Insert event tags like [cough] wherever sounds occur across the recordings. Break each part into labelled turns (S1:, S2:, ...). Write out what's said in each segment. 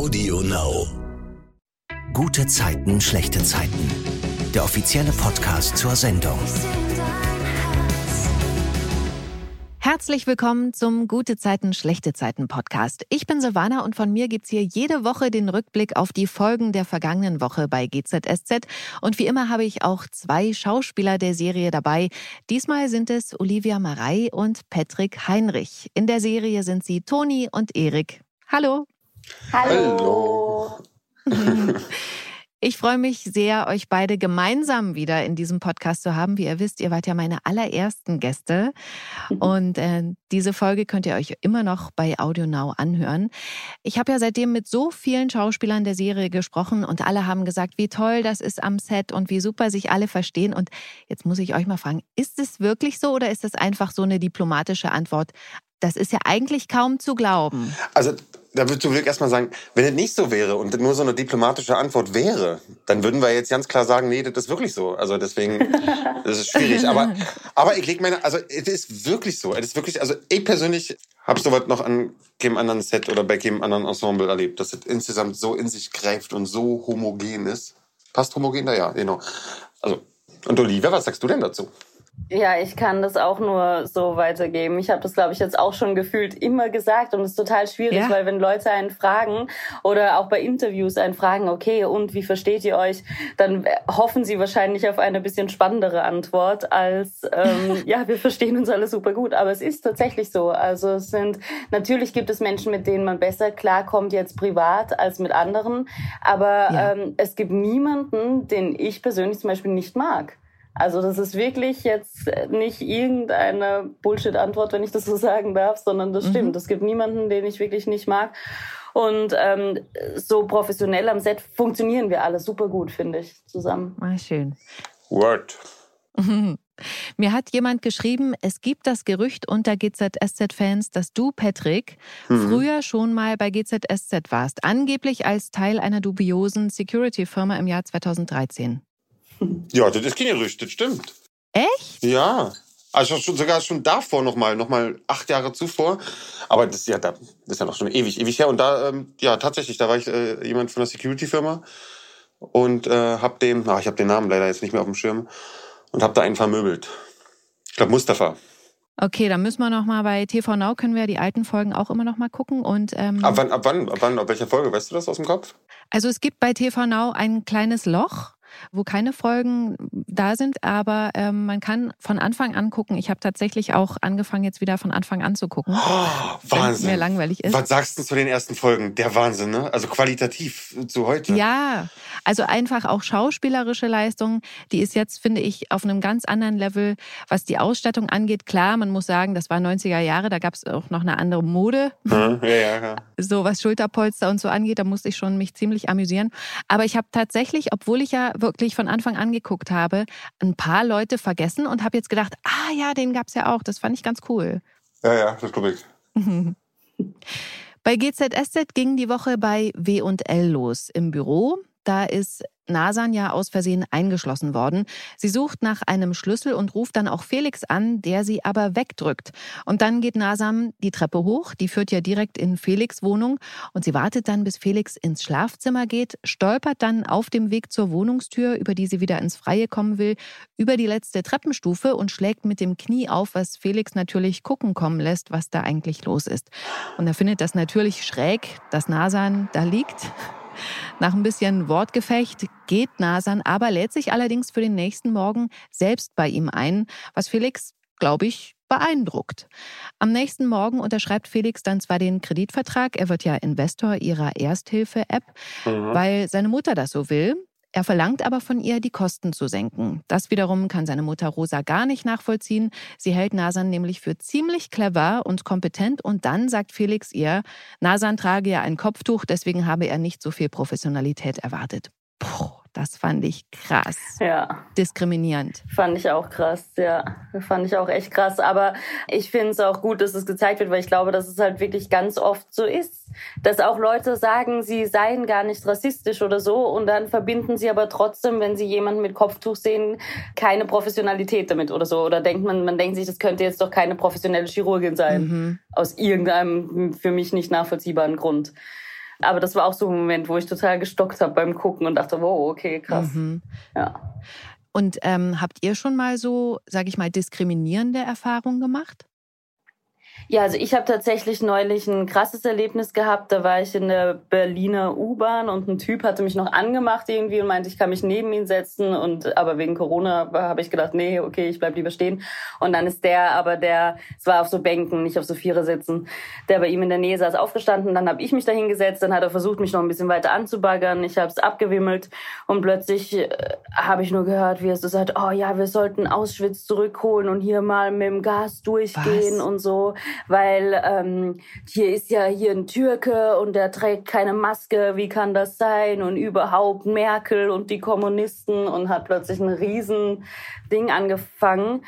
S1: Audio Now. Gute Zeiten, schlechte Zeiten. Der offizielle Podcast zur Sendung.
S2: Herzlich willkommen zum Gute Zeiten, schlechte Zeiten Podcast. Ich bin Silvana und von mir gibt's hier jede Woche den Rückblick auf die Folgen der vergangenen Woche bei GZSZ. Und wie immer habe ich auch zwei Schauspieler der Serie dabei. Diesmal sind es Olivia Marei und Patrick Heinrich. In der Serie sind sie Toni und Erik. Hallo.
S3: Hallo. [laughs]
S2: Ich freue mich sehr, euch beide gemeinsam wieder in diesem Podcast zu haben. Wie ihr wisst, ihr wart ja meine allerersten Gäste. [laughs] Und äh, diese Folge könnt ihr euch immer noch bei Audio Now anhören. Ich habe ja seitdem mit so vielen Schauspielern der Serie gesprochen und alle haben gesagt, wie toll das ist am Set und wie super sich alle verstehen. Und jetzt muss ich euch mal fragen, ist es wirklich so oder ist es einfach so eine diplomatische Antwort? Das ist ja eigentlich kaum zu glauben.
S3: Also da würdest du wirklich erstmal sagen, wenn es nicht so wäre und nur so eine diplomatische Antwort wäre, dann würden wir jetzt ganz klar sagen, nee, das ist wirklich so. Also deswegen, [laughs] das ist schwierig. Aber, aber ich leg meine, also es ist wirklich so. Es ist wirklich, also ich persönlich habe sowas noch an keinem anderen Set oder bei keinem anderen Ensemble erlebt, dass es insgesamt so in sich greift und so homogen ist. Passt homogen da? Ja, genau. Also, und Olivia, was sagst du denn dazu?
S4: Ja, ich kann das auch nur so weitergeben. Ich habe das, glaube ich, jetzt auch schon gefühlt immer gesagt und es ist total schwierig, ja. weil wenn Leute einen fragen oder auch bei Interviews einen fragen, okay, und wie versteht ihr euch, dann hoffen sie wahrscheinlich auf eine bisschen spannendere Antwort als, ähm, [laughs] ja, wir verstehen uns alle super gut. Aber es ist tatsächlich so. Also es sind, natürlich gibt es Menschen, mit denen man besser klarkommt jetzt privat als mit anderen, aber ja. ähm, es gibt niemanden, den ich persönlich zum Beispiel nicht mag. Also das ist wirklich jetzt nicht irgendeine Bullshit-Antwort, wenn ich das so sagen darf, sondern das mhm. stimmt. Es gibt niemanden, den ich wirklich nicht mag. Und ähm, so professionell am Set funktionieren wir alle super gut, finde ich, zusammen.
S2: Ah, schön.
S3: Word. [laughs]
S2: Mir hat jemand geschrieben, es gibt das Gerücht unter GZSZ-Fans, dass du, Patrick, mhm. früher schon mal bei GZSZ warst, angeblich als Teil einer dubiosen Security-Firma im Jahr 2013. [laughs]
S3: Ja, das ist kein Gerücht, das stimmt.
S2: Echt?
S3: Ja. Also schon, sogar schon davor nochmal, nochmal acht Jahre zuvor. Aber das, ja, das ist ja noch schon ewig, ewig her. Und da, ähm, ja, tatsächlich, da war ich äh, jemand von der Security-Firma und äh, hab den, ach, ich habe den Namen leider jetzt nicht mehr auf dem Schirm, und hab da einen vermöbelt. Ich glaube Mustafa.
S2: Okay, dann müssen wir noch mal bei TV Now können wir die alten Folgen auch immer noch mal gucken und ähm,
S3: ab wann, ab wann, ab wann, ab welcher Folge weißt du das aus dem Kopf?
S2: Also es gibt bei TV Now ein kleines Loch wo keine Folgen da sind, aber ähm, man kann von Anfang an gucken. Ich habe tatsächlich auch angefangen, jetzt wieder von Anfang an zu gucken. Oh,
S3: Wahnsinn.
S2: Mir langweilig ist.
S3: Was sagst du zu den ersten Folgen? Der Wahnsinn, ne? Also qualitativ zu heute.
S2: Ja, also einfach auch schauspielerische Leistung. Die ist jetzt, finde ich, auf einem ganz anderen Level, was die Ausstattung angeht. Klar, man muss sagen, das war 90er Jahre, da gab es auch noch eine andere Mode.
S3: Ja, ja, ja. [laughs]
S2: So was Schulterpolster und so angeht, da musste ich schon mich ziemlich amüsieren. Aber ich habe tatsächlich, obwohl ich ja wirklich von Anfang an geguckt habe, ein paar Leute vergessen und habe jetzt gedacht, ah ja, den gab es ja auch. Das fand ich ganz cool.
S3: Ja, ja, das glaube ich. [laughs]
S2: Bei GZSZ ging die Woche bei W&L los im Büro. Da ist Nasan ja aus Versehen eingeschlossen worden. Sie sucht nach einem Schlüssel und ruft dann auch Felix an, der sie aber wegdrückt. Und dann geht Nasan die Treppe hoch, die führt ja direkt in Felix Wohnung und sie wartet dann, bis Felix ins Schlafzimmer geht, stolpert dann auf dem Weg zur Wohnungstür, über die sie wieder ins Freie kommen will, über die letzte Treppenstufe und schlägt mit dem Knie auf, was Felix natürlich gucken kommen lässt, was da eigentlich los ist. Und er findet das natürlich schräg, dass Nasan da liegt nach ein bisschen Wortgefecht geht Nasan aber, lädt sich allerdings für den nächsten Morgen selbst bei ihm ein, was Felix, glaube ich, beeindruckt. Am nächsten Morgen unterschreibt Felix dann zwar den Kreditvertrag, er wird ja Investor ihrer Ersthilfe-App, mhm. weil seine Mutter das so will. Er verlangt aber von ihr, die Kosten zu senken. Das wiederum kann seine Mutter Rosa gar nicht nachvollziehen. Sie hält Nasan nämlich für ziemlich clever und kompetent und dann sagt Felix ihr, Nasan trage ja ein Kopftuch, deswegen habe er nicht so viel Professionalität erwartet. Puh. Das fand ich krass.
S4: Ja.
S2: Diskriminierend.
S4: Fand ich auch krass, ja. Fand ich auch echt krass. Aber ich finde es auch gut, dass es gezeigt wird, weil ich glaube, dass es halt wirklich ganz oft so ist. Dass auch Leute sagen, sie seien gar nicht rassistisch oder so und dann verbinden sie aber trotzdem, wenn sie jemanden mit Kopftuch sehen, keine Professionalität damit oder so. Oder denkt man, man denkt sich, das könnte jetzt doch keine professionelle Chirurgin sein. Mhm. Aus irgendeinem für mich nicht nachvollziehbaren Grund. Aber das war auch so ein Moment, wo ich total gestockt habe beim Gucken und dachte, wow, okay, krass. Mhm. Ja.
S2: Und ähm, habt ihr schon mal so, sage ich mal, diskriminierende Erfahrungen gemacht?
S4: Ja, also ich habe tatsächlich neulich ein krasses Erlebnis gehabt. Da war ich in der Berliner U-Bahn und ein Typ hatte mich noch angemacht irgendwie und meinte, ich kann mich neben ihn setzen. Und aber wegen Corona habe ich gedacht, nee, okay, ich bleib lieber stehen. Und dann ist der, aber der, es war auf so Bänken, nicht auf so Vierer sitzen, der bei ihm in der Nähe saß, aufgestanden. Dann habe ich mich dahin gesetzt. Dann hat er versucht, mich noch ein bisschen weiter anzubaggern. Ich habe es abgewimmelt und plötzlich äh, habe ich nur gehört, wie er so sagt, oh ja, wir sollten Auschwitz zurückholen und hier mal mit dem Gas durchgehen Was? und so weil ähm, hier ist ja hier ein Türke und der trägt keine Maske, wie kann das sein? Und überhaupt Merkel und die Kommunisten und hat plötzlich ein Riesending angefangen.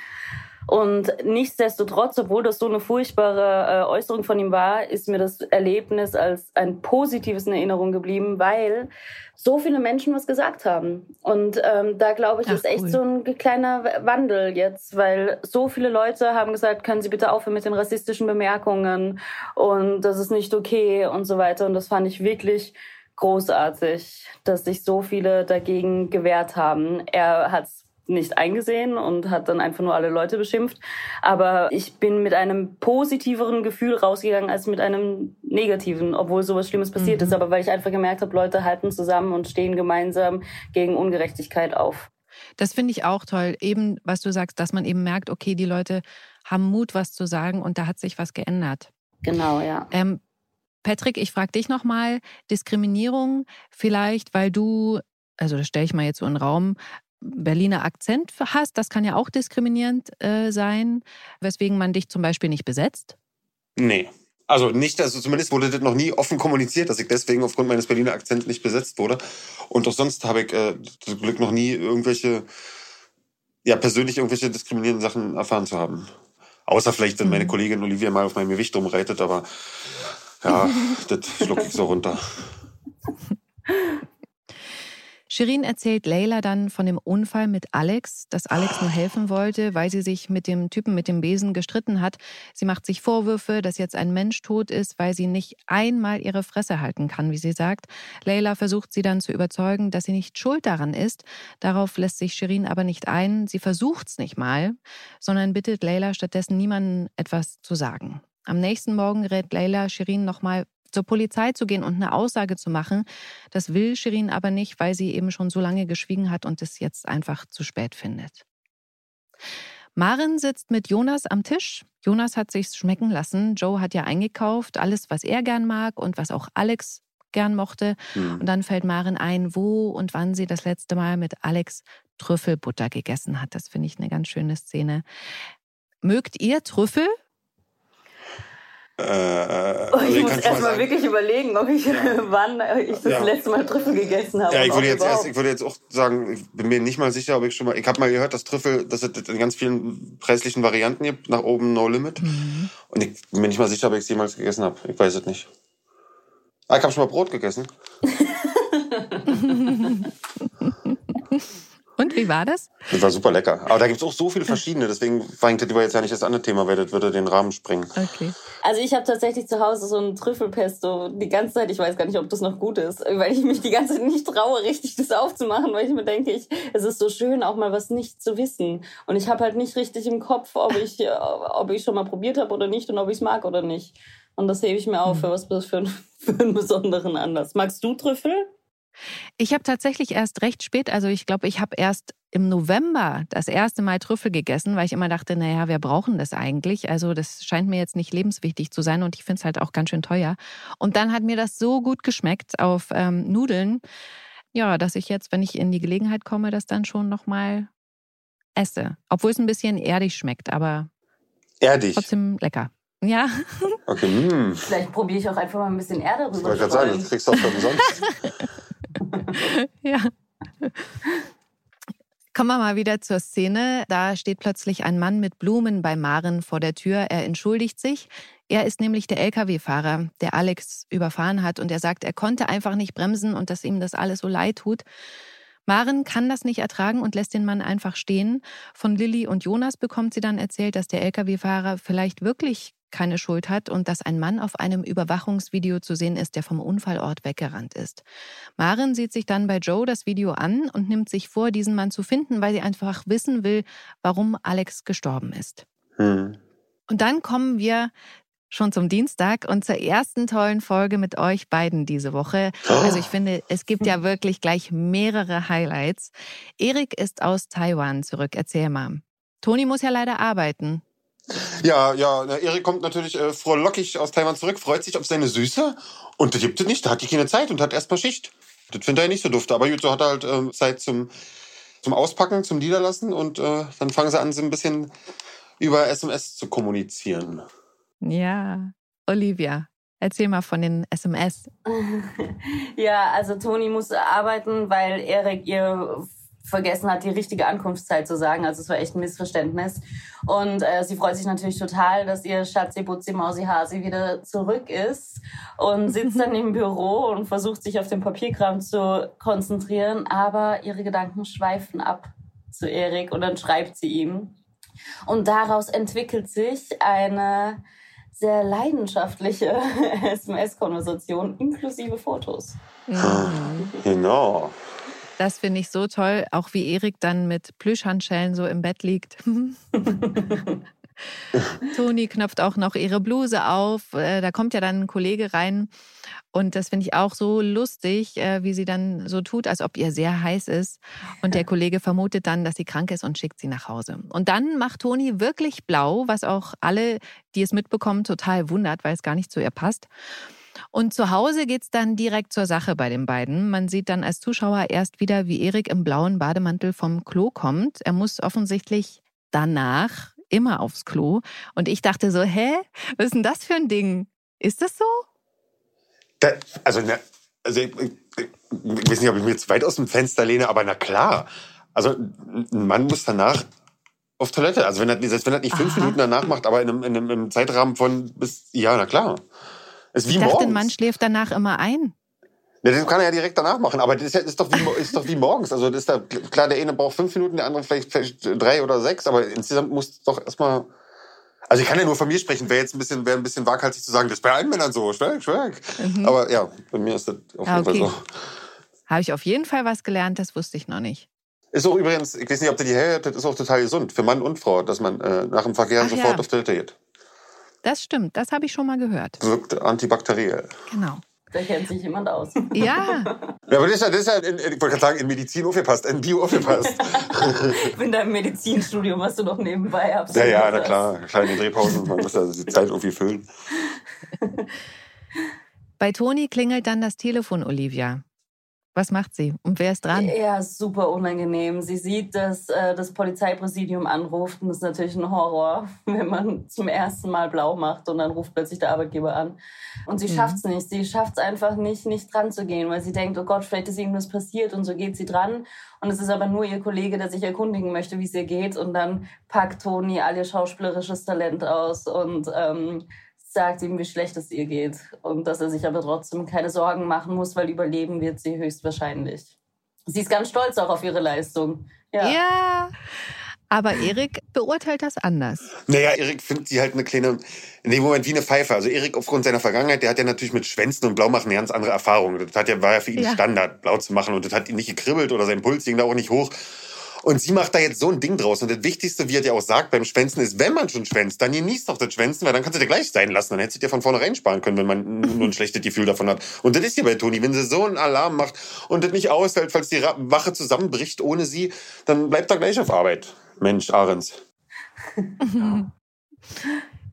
S4: Und nichtsdestotrotz, obwohl das so eine furchtbare äh, Äußerung von ihm war, ist mir das Erlebnis als ein positives in Erinnerung geblieben, weil so viele Menschen was gesagt haben. Und ähm, da glaube ich, Ach, ist echt cool. so ein kleiner Wandel jetzt, weil so viele Leute haben gesagt, können Sie bitte aufhören mit den rassistischen Bemerkungen und das ist nicht okay und so weiter. Und das fand ich wirklich großartig, dass sich so viele dagegen gewehrt haben. Er hat nicht eingesehen und hat dann einfach nur alle Leute beschimpft. Aber ich bin mit einem positiveren Gefühl rausgegangen als mit einem negativen, obwohl sowas Schlimmes passiert mhm. ist. Aber weil ich einfach gemerkt habe, Leute halten zusammen und stehen gemeinsam gegen Ungerechtigkeit auf.
S2: Das finde ich auch toll. Eben, was du sagst, dass man eben merkt, okay, die Leute haben Mut, was zu sagen und da hat sich was geändert.
S4: Genau, ja.
S2: Ähm, Patrick, ich frage dich nochmal, Diskriminierung vielleicht, weil du, also das stelle ich mal jetzt so in den Raum, Berliner Akzent hast, das kann ja auch diskriminierend äh, sein, weswegen man dich zum Beispiel nicht besetzt?
S3: Nee. Also nicht, also zumindest wurde das noch nie offen kommuniziert, dass ich deswegen aufgrund meines Berliner Akzents nicht besetzt wurde. Und auch sonst habe ich äh, zum Glück noch nie irgendwelche, ja, persönlich irgendwelche diskriminierenden Sachen erfahren zu haben. Außer vielleicht, wenn meine mhm. Kollegin Olivia mal auf meinem Gewicht rumreitet, aber ja, [laughs] das schlucke ich so runter. [laughs]
S2: Shirin erzählt Leila dann von dem Unfall mit Alex, dass Alex nur helfen wollte, weil sie sich mit dem Typen mit dem Besen gestritten hat. Sie macht sich Vorwürfe, dass jetzt ein Mensch tot ist, weil sie nicht einmal ihre Fresse halten kann, wie sie sagt. Leila versucht sie dann zu überzeugen, dass sie nicht schuld daran ist. Darauf lässt sich Shirin aber nicht ein. Sie versucht's nicht mal, sondern bittet Leila stattdessen niemandem etwas zu sagen. Am nächsten Morgen rät Leila Shirin nochmal zur Polizei zu gehen und eine Aussage zu machen. Das will Shirin aber nicht, weil sie eben schon so lange geschwiegen hat und es jetzt einfach zu spät findet. Maren sitzt mit Jonas am Tisch. Jonas hat sich's schmecken lassen. Joe hat ja eingekauft, alles, was er gern mag und was auch Alex gern mochte. Mhm. Und dann fällt Maren ein, wo und wann sie das letzte Mal mit Alex Trüffelbutter gegessen hat. Das finde ich eine ganz schöne Szene. Mögt ihr Trüffel?
S4: Äh, oh, ich also muss erstmal wirklich überlegen, ob ich, ja. [laughs] wann ich das ja. letzte Mal Trüffel gegessen habe.
S3: Ja, ich würde jetzt erst, ich würde jetzt auch sagen, ich bin mir nicht mal sicher, ob ich schon mal, ich habe mal gehört, dass Trüffel, dass es in ganz vielen preislichen Varianten gibt, nach oben No Limit. Mhm. Und ich bin mir nicht mal sicher, ob ich es jemals gegessen habe. Ich weiß es nicht. Ah, ich habe schon mal Brot gegessen. [laughs]
S2: Und wie war das?
S3: Das war super lecker. Aber da gibt es auch so viele verschiedene. Deswegen war das jetzt ja nicht das andere Thema, weil das würde den Rahmen sprengen.
S2: Okay.
S4: Also ich habe tatsächlich zu Hause so ein Trüffelpesto die ganze Zeit. Ich weiß gar nicht, ob das noch gut ist, weil ich mich die ganze Zeit nicht traue, richtig das aufzumachen, weil ich mir denke, ich, es ist so schön, auch mal was nicht zu wissen. Und ich habe halt nicht richtig im Kopf, ob ich, äh, ob ich schon mal probiert habe oder nicht und ob ich es mag oder nicht. Und das hebe ich mir auf hm. für was [laughs] für, für einen besonderen Anlass. Magst du Trüffel?
S2: Ich habe tatsächlich erst recht spät, also ich glaube, ich habe erst im November das erste Mal Trüffel gegessen, weil ich immer dachte, naja, wir brauchen das eigentlich. Also das scheint mir jetzt nicht lebenswichtig zu sein und ich finde es halt auch ganz schön teuer. Und dann hat mir das so gut geschmeckt auf ähm, Nudeln, ja, dass ich jetzt, wenn ich in die Gelegenheit komme, das dann schon nochmal esse. Obwohl es ein bisschen erdig schmeckt, aber
S3: erdig.
S2: trotzdem lecker. Ja.
S3: Okay. Mm.
S4: Vielleicht probiere ich auch einfach mal ein bisschen Erde rüber. Ich wollte gerade
S3: sagen, das kriegst du auch umsonst. [laughs] [laughs]
S2: ja. Kommen wir mal wieder zur Szene. Da steht plötzlich ein Mann mit Blumen bei Maren vor der Tür. Er entschuldigt sich. Er ist nämlich der Lkw-Fahrer, der Alex überfahren hat. Und er sagt, er konnte einfach nicht bremsen und dass ihm das alles so leid tut. Maren kann das nicht ertragen und lässt den Mann einfach stehen. Von Lilly und Jonas bekommt sie dann erzählt, dass der Lkw-Fahrer vielleicht wirklich keine Schuld hat und dass ein Mann auf einem Überwachungsvideo zu sehen ist, der vom Unfallort weggerannt ist. Maren sieht sich dann bei Joe das Video an und nimmt sich vor, diesen Mann zu finden, weil sie einfach wissen will, warum Alex gestorben ist. Hm. Und dann kommen wir schon zum Dienstag und zur ersten tollen Folge mit euch beiden diese Woche. Also ich finde, es gibt ja wirklich gleich mehrere Highlights. Erik ist aus Taiwan zurück. Erzähl mal. Toni muss ja leider arbeiten.
S3: Ja, ja, Erik kommt natürlich äh, frohlockig aus Taiwan zurück, freut sich auf seine Süße und das gibt es nicht, da hat die keine Zeit und hat erstmal Schicht. Das findet er nicht so dufte, aber gut, so hat er halt äh, Zeit zum, zum Auspacken, zum Niederlassen und äh, dann fangen sie an, so ein bisschen über SMS zu kommunizieren.
S2: Ja, Olivia, erzähl mal von den SMS. [laughs]
S4: ja, also Toni muss arbeiten, weil Erik ihr vergessen hat, die richtige Ankunftszeit zu sagen. Also es war echt ein Missverständnis. Und äh, sie freut sich natürlich total, dass ihr Schatzi, Butzi, Mausi, Hasi wieder zurück ist und sitzt dann [laughs] im Büro und versucht sich auf den Papierkram zu konzentrieren. Aber ihre Gedanken schweifen ab zu Erik und dann schreibt sie ihm. Und daraus entwickelt sich eine sehr leidenschaftliche [laughs] SMS-Konversation inklusive Fotos.
S3: Genau.
S2: Das finde ich so toll, auch wie Erik dann mit Plüschhandschellen so im Bett liegt. [laughs] Toni knöpft auch noch ihre Bluse auf. Äh, da kommt ja dann ein Kollege rein. Und das finde ich auch so lustig, äh, wie sie dann so tut, als ob ihr sehr heiß ist. Und der Kollege vermutet dann, dass sie krank ist und schickt sie nach Hause. Und dann macht Toni wirklich blau, was auch alle, die es mitbekommen, total wundert, weil es gar nicht zu ihr passt. Und zu Hause geht es dann direkt zur Sache bei den beiden. Man sieht dann als Zuschauer erst wieder, wie Erik im blauen Bademantel vom Klo kommt. Er muss offensichtlich danach immer aufs Klo. Und ich dachte so, hä, was ist denn das für ein Ding? Ist das so?
S3: Da, also, also ich, ich, ich weiß nicht, ob ich mich jetzt weit aus dem Fenster lehne, aber na klar. Also ein Mann muss danach auf Toilette. Also wenn er, selbst wenn er nicht fünf Aha. Minuten danach macht, aber in einem, in einem Zeitrahmen von bis, ja, na klar.
S2: Ist wie ich dachte, morgens. Mann schläft danach immer ein.
S3: Ja, das kann er ja direkt danach machen, aber das ist, doch, wie, ist doch wie morgens. Also das ist da, klar, der eine braucht fünf Minuten, der andere vielleicht, vielleicht drei oder sechs, aber insgesamt muss es doch erstmal. Also ich kann ja nur von mir sprechen, wäre jetzt ein bisschen, wäre ein bisschen waghalsig zu sagen, das ist bei allen Männern so, stark, stark. Mhm. Aber ja, bei mir ist das auf jeden okay. Fall so.
S2: Habe ich auf jeden Fall was gelernt, das wusste ich noch nicht.
S3: Ist auch übrigens, ich weiß nicht, ob du die hört, das ist auch total gesund für Mann und Frau, dass man äh, nach dem Verkehr Ach, sofort ja. auf Toilette geht.
S2: Das stimmt, das habe ich schon mal gehört.
S3: Wirkt antibakteriell.
S2: Genau.
S4: Da kennt sich jemand aus.
S2: Ja. [laughs]
S3: ja, aber das ist ja, das ist ja in, ich wollte gerade sagen, in Medizin aufgepasst, in Bio aufgepasst.
S4: in deinem Medizinstudium, was du noch nebenbei hast.
S3: Ja, ja, na klar. Kleine Drehpausen, man muss ja die Zeit irgendwie füllen. [laughs]
S2: Bei Toni klingelt dann das Telefon, Olivia. Was macht sie? Und wer ist dran?
S4: Ja, super unangenehm. Sie sieht, dass äh, das Polizeipräsidium anruft und das ist natürlich ein Horror, [laughs] wenn man zum ersten Mal blau macht und dann ruft plötzlich der Arbeitgeber an. Und sie mhm. schafft es nicht. Sie schafft es einfach nicht, nicht dran zu gehen, weil sie denkt, oh Gott, vielleicht ist irgendwas passiert und so geht sie dran. Und es ist aber nur ihr Kollege, der sich erkundigen möchte, wie es ihr geht. Und dann packt Toni all ihr schauspielerisches Talent aus und ähm, sagt ihm, wie schlecht es ihr geht und dass er sich aber trotzdem keine Sorgen machen muss, weil überleben wird sie höchstwahrscheinlich. Sie ist ganz stolz auch auf ihre Leistung.
S2: Ja. ja. Aber Erik beurteilt das anders.
S3: Naja, Erik findet sie halt eine kleine, in dem Moment wie eine Pfeife. Also Erik aufgrund seiner Vergangenheit, der hat ja natürlich mit Schwänzen und Blaumachen eine ganz andere Erfahrung. Das hat ja, war ja für ihn ja. Standard, blau zu machen. Und das hat ihn nicht gekribbelt oder sein Puls ging da auch nicht hoch. Und sie macht da jetzt so ein Ding draus. Und das Wichtigste, wie er dir auch sagt beim Schwänzen, ist, wenn man schon schwänzt, dann genießt doch das Schwänzen, weil dann kannst du dir gleich sein lassen. Dann hättest du dir von vornherein sparen können, wenn man nur ein schlechtes Gefühl davon hat. Und das ist hier bei Toni. Wenn sie so einen Alarm macht und das nicht aushält, falls die Wache zusammenbricht ohne sie, dann bleibt er gleich auf Arbeit. Mensch, Ahrens. [laughs]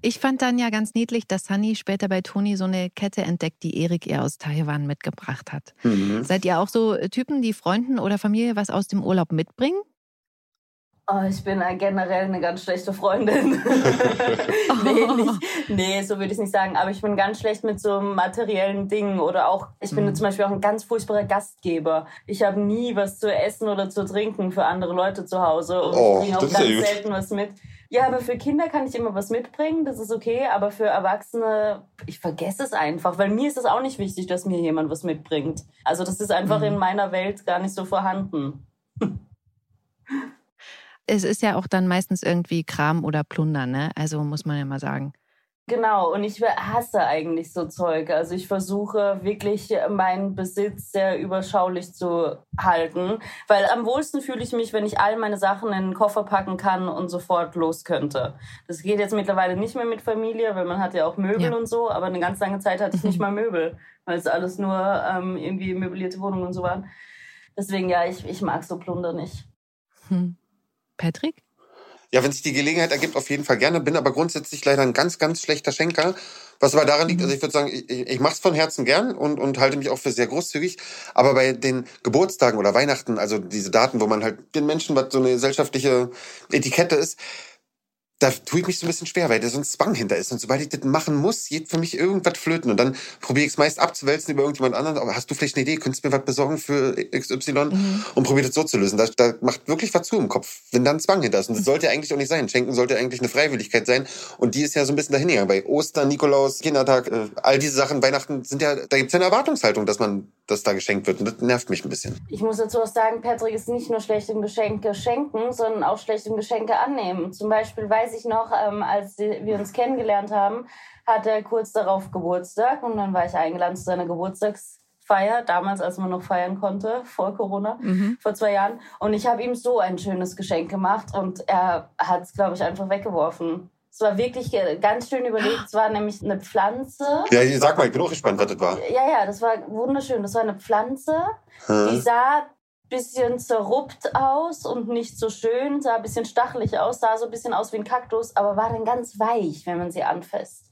S2: Ich fand dann ja ganz niedlich, dass Sunny später bei Toni so eine Kette entdeckt, die Erik ihr aus Taiwan mitgebracht hat. Mhm. Seid ihr auch so Typen, die Freunden oder Familie was aus dem Urlaub mitbringen?
S4: Oh, ich bin generell eine ganz schlechte Freundin. [laughs] nee, nicht, nee, so würde ich es nicht sagen. Aber ich bin ganz schlecht mit so materiellen Dingen oder auch, ich bin mhm. zum Beispiel auch ein ganz furchtbarer Gastgeber. Ich habe nie was zu essen oder zu trinken für andere Leute zu Hause und oh, ich bringe auch ganz selten was mit. Ja, aber für Kinder kann ich immer was mitbringen, das ist okay, aber für Erwachsene, ich vergesse es einfach, weil mir ist es auch nicht wichtig, dass mir jemand was mitbringt. Also das ist einfach mhm. in meiner Welt gar nicht so vorhanden [laughs]
S2: es ist ja auch dann meistens irgendwie Kram oder Plunder, ne? Also muss man ja mal sagen.
S4: Genau, und ich hasse eigentlich so Zeug. Also ich versuche wirklich meinen Besitz sehr überschaulich zu halten, weil am wohlsten fühle ich mich, wenn ich all meine Sachen in den Koffer packen kann und sofort los könnte. Das geht jetzt mittlerweile nicht mehr mit Familie, weil man hat ja auch Möbel ja. und so, aber eine ganz lange Zeit hatte ich nicht [laughs] mal Möbel, weil es alles nur ähm, irgendwie möblierte Wohnungen und so waren. Deswegen ja, ich, ich mag so Plunder nicht.
S2: Hm. Patrick?
S3: Ja, wenn sich die Gelegenheit ergibt, auf jeden Fall gerne. Bin aber grundsätzlich leider ein ganz, ganz schlechter Schenker. Was aber daran liegt, also ich würde sagen, ich, ich mache es von Herzen gern und, und halte mich auch für sehr großzügig. Aber bei den Geburtstagen oder Weihnachten, also diese Daten, wo man halt den Menschen, was so eine gesellschaftliche Etikette ist, da tue ich mich so ein bisschen schwer, weil da so ein Zwang hinter ist. Und sobald ich das machen muss, geht für mich irgendwas flöten. Und dann probiere ich es meist abzuwälzen über irgendjemand anderen. Aber hast du vielleicht eine Idee? Könntest du mir was besorgen für XY? Mhm. Und probiere das so zu lösen. Da, da macht wirklich was zu im Kopf, wenn da ein Zwang hinter ist. Und das sollte eigentlich auch nicht sein. Schenken sollte eigentlich eine Freiwilligkeit sein. Und die ist ja so ein bisschen dahin gegangen. Bei Ostern, Nikolaus, Kindertag, äh, all diese Sachen, Weihnachten sind ja, da gibt es ja eine Erwartungshaltung, dass man, dass da geschenkt wird. Und das nervt mich ein bisschen.
S4: Ich muss dazu auch sagen, Patrick ist nicht nur schlecht im Geschenke schenken, sondern auch schlecht im Geschenke annehmen. Zum Beispiel weiß ich noch, ähm, als wir uns kennengelernt haben, hatte er kurz darauf Geburtstag und dann war ich eingeladen zu seiner Geburtstagsfeier, damals, als man noch feiern konnte, vor Corona, mhm. vor zwei Jahren. Und ich habe ihm so ein schönes Geschenk gemacht und er hat es, glaube ich, einfach weggeworfen. Es war wirklich ganz schön überlegt. Es war nämlich eine Pflanze.
S3: Ja, sag mal, ich bin auch gespannt, was das war.
S4: Ja, ja, das war wunderschön. Das war eine Pflanze, hm. die sah bisschen zerruppt aus und nicht so schön, sah ein bisschen stachelig aus, sah so ein bisschen aus wie ein Kaktus, aber war dann ganz weich, wenn man sie anfasst.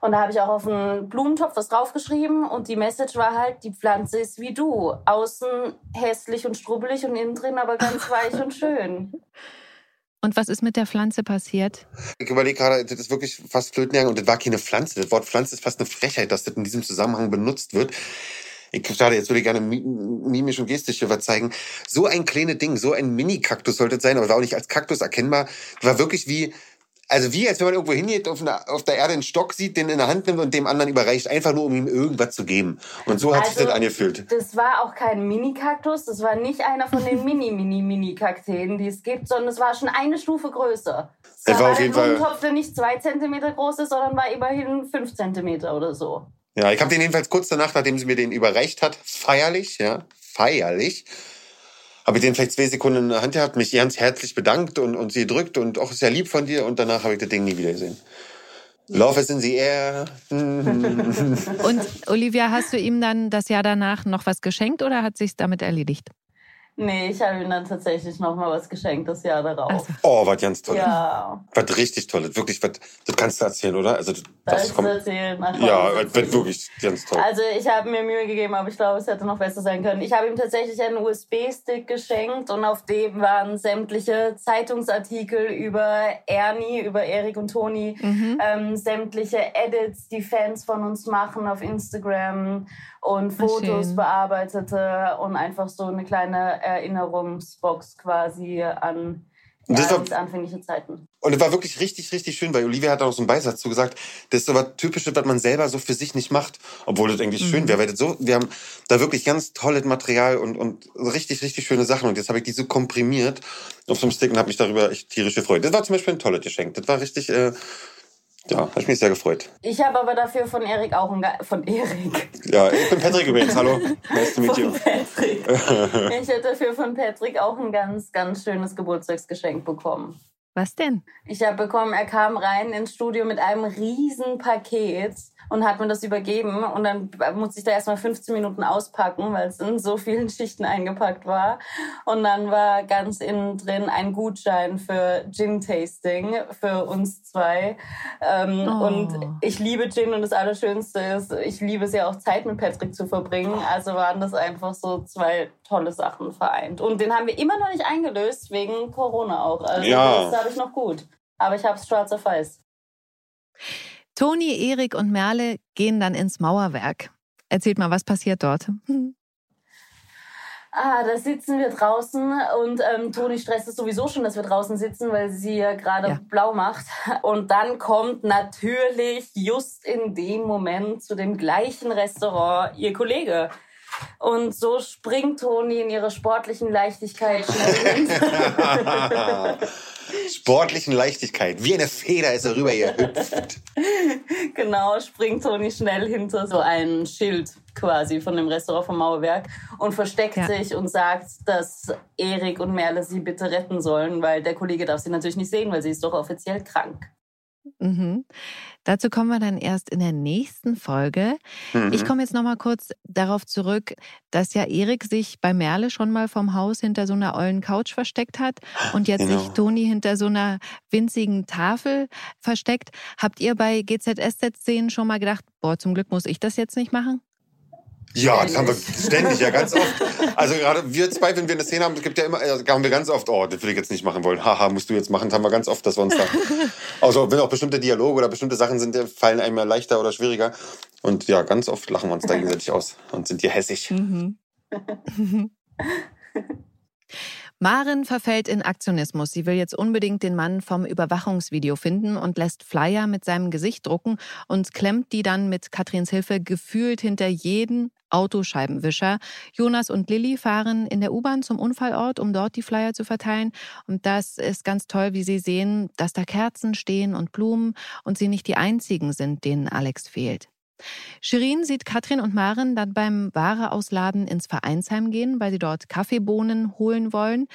S4: Und da habe ich auch auf einen Blumentopf was draufgeschrieben und die Message war halt, die Pflanze ist wie du. Außen hässlich und strubbelig und innen drin aber ganz weich und schön. [laughs]
S2: Und was ist mit der Pflanze passiert?
S3: Ich überlege gerade, das ist wirklich fast flöten und das war keine Pflanze. Das Wort Pflanze ist fast eine Frechheit, dass das in diesem Zusammenhang benutzt wird ich schade, jetzt würde ich gerne mimisch und gestisch hier was zeigen. So ein kleines Ding, so ein Mini-Kaktus sollte es sein, aber war auch nicht als Kaktus erkennbar. War wirklich wie, also wie, als wenn man irgendwo hingeht, auf, einer, auf der Erde einen Stock sieht, den in der Hand nimmt und dem anderen überreicht, einfach nur, um ihm irgendwas zu geben. Und so hat also, sich das angefühlt.
S4: Das war auch kein Mini-Kaktus, das war nicht einer von den Mini-Mini-Mini-Kakteen, die es gibt, sondern es war schon eine Stufe größer. Es war, war auf jeden Fall. Der nicht zwei Zentimeter groß ist, sondern war immerhin fünf Zentimeter oder so.
S3: Ja, ich habe den jedenfalls kurz danach, nachdem sie mir den überreicht hat, feierlich, ja, feierlich, habe ich den vielleicht zwei Sekunden in der Hand gehabt, mich ganz herzlich bedankt und, und sie drückt und auch sehr lieb von dir und danach habe ich das Ding nie wieder gesehen. Love is in the air. [laughs] [laughs]
S2: und Olivia, hast du ihm dann das Jahr danach noch was geschenkt oder hat sich's damit erledigt?
S4: Nee, ich habe ihm dann tatsächlich noch mal was geschenkt das Jahr darauf. Also.
S3: Oh, was ganz toll. Ja. Was richtig toll. Wirklich, was, das kannst du erzählen, oder? Also, das,
S4: das kommt, erzählen.
S3: Ja, das wird wirklich ganz toll.
S4: Also, ich habe mir Mühe gegeben, aber ich glaube, es hätte noch besser sein können. Ich habe ihm tatsächlich einen USB-Stick geschenkt und auf dem waren sämtliche Zeitungsartikel über Ernie, über Erik und Toni, mhm. ähm, sämtliche Edits, die Fans von uns machen auf Instagram und Fotos bearbeitete und einfach so eine kleine Erinnerungsbox quasi an ja, das war, anfängliche Zeiten.
S3: Und es war wirklich richtig, richtig schön, weil Olivia hat auch so einen Beisatz zu gesagt, das ist so was Typisches, was man selber so für sich nicht macht, obwohl das eigentlich mhm. schön wäre. Weil so, wir haben da wirklich ganz tolles Material und, und richtig, richtig schöne Sachen. Und jetzt habe ich die so komprimiert auf so einem Stick und habe mich darüber echt tierisch gefreut. Das war zum Beispiel ein tolles Geschenk. Das war richtig, äh, ja, ich mich sehr gefreut.
S4: Ich habe aber dafür von Erik auch ein... von Erik.
S3: Ja, ich bin Patrick übrigens. Hallo. [laughs] Nice to meet you.
S4: Patrick. [laughs] ich habe dafür von Patrick auch ein ganz, ganz schönes Geburtstagsgeschenk bekommen.
S2: Was denn?
S4: Ich habe bekommen, er kam rein ins Studio mit einem riesen Paket und hat mir das übergeben. Und dann musste ich da erstmal 15 Minuten auspacken, weil es in so vielen [laughs] Schichten eingepackt war. Und dann war ganz innen drin ein Gutschein für Gin-Tasting für uns zwei. Ähm, oh. Und ich liebe Gin und das Allerschönste ist, ich liebe es ja auch Zeit mit Patrick zu verbringen. Also waren das einfach so zwei tolle Sachen vereint. Und den haben wir immer noch nicht eingelöst, wegen Corona auch. Also ja. das habe ich noch gut. Aber ich habe es schwarz auf weiß.
S2: Toni, Erik und Merle gehen dann ins Mauerwerk. Erzählt mal, was passiert dort? [laughs]
S4: Ah, da sitzen wir draußen und ähm, Toni stresst es sowieso schon, dass wir draußen sitzen, weil sie ja gerade ja. blau macht. Und dann kommt natürlich just in dem Moment zu dem gleichen Restaurant ihr Kollege. Und so springt Toni in ihrer sportlichen Leichtigkeit schnell [laughs]
S3: sportlichen Leichtigkeit. Wie eine Feder ist er rüber gehüpft.
S4: genau, springt Toni schnell hinter so ein Schild quasi von dem Restaurant vom Mauerwerk und versteckt ja. sich und sagt, dass Erik und Merle sie bitte retten sollen, weil der Kollege darf sie natürlich nicht sehen, weil sie ist doch offiziell krank.
S2: Mhm. Dazu kommen wir dann erst in der nächsten Folge. Mhm. Ich komme jetzt noch mal kurz darauf zurück, dass ja Erik sich bei Merle schon mal vom Haus hinter so einer ollen Couch versteckt hat und jetzt genau. sich Toni hinter so einer winzigen Tafel versteckt. Habt ihr bei GZSZ-Szenen schon mal gedacht, boah, zum Glück muss ich das jetzt nicht machen?
S3: Ja, das haben wir ständig, ja, ganz oft. [laughs] Also gerade wir zwei, wenn wir eine Szene haben, es gibt ja immer, haben wir ganz oft, oh, das will ich jetzt nicht machen wollen. Haha, musst du jetzt machen. Das haben wir ganz oft, dass wir uns da. [laughs] Also wenn auch bestimmte Dialoge oder bestimmte Sachen sind, fallen einem ja leichter oder schwieriger. Und ja, ganz oft lachen wir uns da gegenseitig aus und sind hier hässig. Mhm. [laughs]
S2: Maren verfällt in Aktionismus. Sie will jetzt unbedingt den Mann vom Überwachungsvideo finden und lässt Flyer mit seinem Gesicht drucken und klemmt die dann mit Katrins Hilfe gefühlt hinter jeden Autoscheibenwischer. Jonas und Lilly fahren in der U-Bahn zum Unfallort, um dort die Flyer zu verteilen. Und das ist ganz toll, wie sie sehen, dass da Kerzen stehen und Blumen und sie nicht die einzigen sind, denen Alex fehlt. Shirin sieht Katrin und Maren dann beim Wareausladen ins Vereinsheim gehen, weil sie dort Kaffeebohnen holen wollen.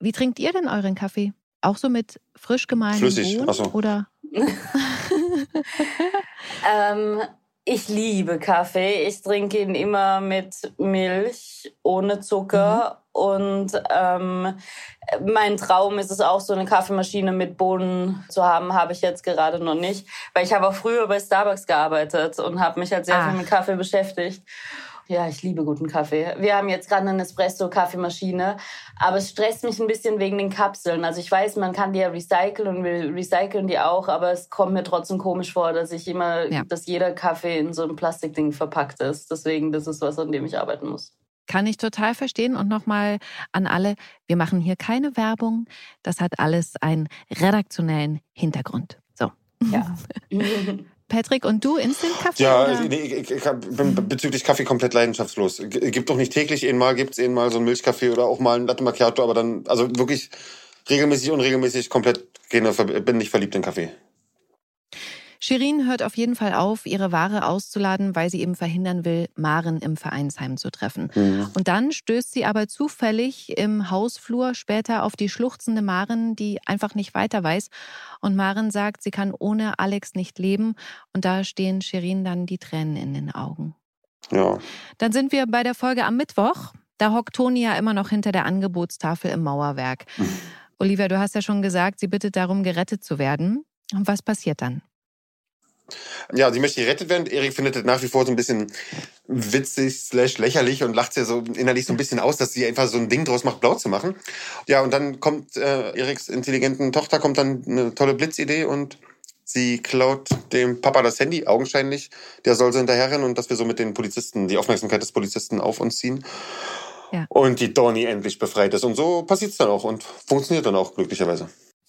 S2: Wie trinkt ihr denn euren Kaffee? Auch so mit frisch gemahlenen
S3: Flüssig,
S2: Bohnen?
S3: Achso.
S2: Oder? [laughs]
S4: ähm, ich liebe Kaffee. Ich trinke ihn immer mit Milch, ohne Zucker. Und ähm, mein Traum ist es auch, so eine Kaffeemaschine mit Bohnen zu haben. Habe ich jetzt gerade noch nicht. Weil ich habe auch früher bei Starbucks gearbeitet und habe mich halt sehr ah. viel mit Kaffee beschäftigt. Ja, ich liebe guten Kaffee. Wir haben jetzt gerade eine Espresso-Kaffeemaschine, aber es stresst mich ein bisschen wegen den Kapseln. Also ich weiß, man kann die ja recyceln und wir recyceln die auch, aber es kommt mir trotzdem komisch vor, dass ich immer, ja. dass jeder Kaffee in so einem Plastikding verpackt ist. Deswegen, das ist was, an dem ich arbeiten muss.
S2: Kann ich total verstehen. Und nochmal an alle, wir machen hier keine Werbung. Das hat alles einen redaktionellen Hintergrund. So.
S4: Ja. [laughs]
S2: Patrick, und du Instant-Kaffee?
S3: Ja, nee, ich, ich bin bezüglich Kaffee komplett leidenschaftslos. Gibt doch nicht täglich, einmal gibt es mal so einen Milchkaffee oder auch mal einen Latte Macchiato, aber dann, also wirklich regelmäßig, unregelmäßig, komplett bin nicht verliebt in Kaffee.
S2: Shirin hört auf jeden Fall auf, ihre Ware auszuladen, weil sie eben verhindern will, Maren im Vereinsheim zu treffen. Mhm. Und dann stößt sie aber zufällig im Hausflur später auf die schluchzende Maren, die einfach nicht weiter weiß. Und Maren sagt, sie kann ohne Alex nicht leben. Und da stehen Shirin dann die Tränen in den Augen.
S3: Ja.
S2: Dann sind wir bei der Folge am Mittwoch. Da hockt Toni ja immer noch hinter der Angebotstafel im Mauerwerk. Mhm. Olivia, du hast ja schon gesagt, sie bittet darum, gerettet zu werden. Und was passiert dann?
S3: Ja, sie möchte gerettet werden. Erik findet das nach wie vor so ein bisschen witzig slash lächerlich und lacht ja so innerlich so ein bisschen aus, dass sie einfach so ein Ding draus macht, blau zu machen. Ja, und dann kommt äh, Eriks intelligenten Tochter, kommt dann eine tolle Blitzidee und sie klaut dem Papa das Handy, augenscheinlich. Der soll so hinterherrennen und dass wir so mit den Polizisten, die Aufmerksamkeit des Polizisten auf uns ziehen. Ja. Und die Donny endlich befreit ist. Und so passiert es dann auch und funktioniert dann auch glücklicherweise.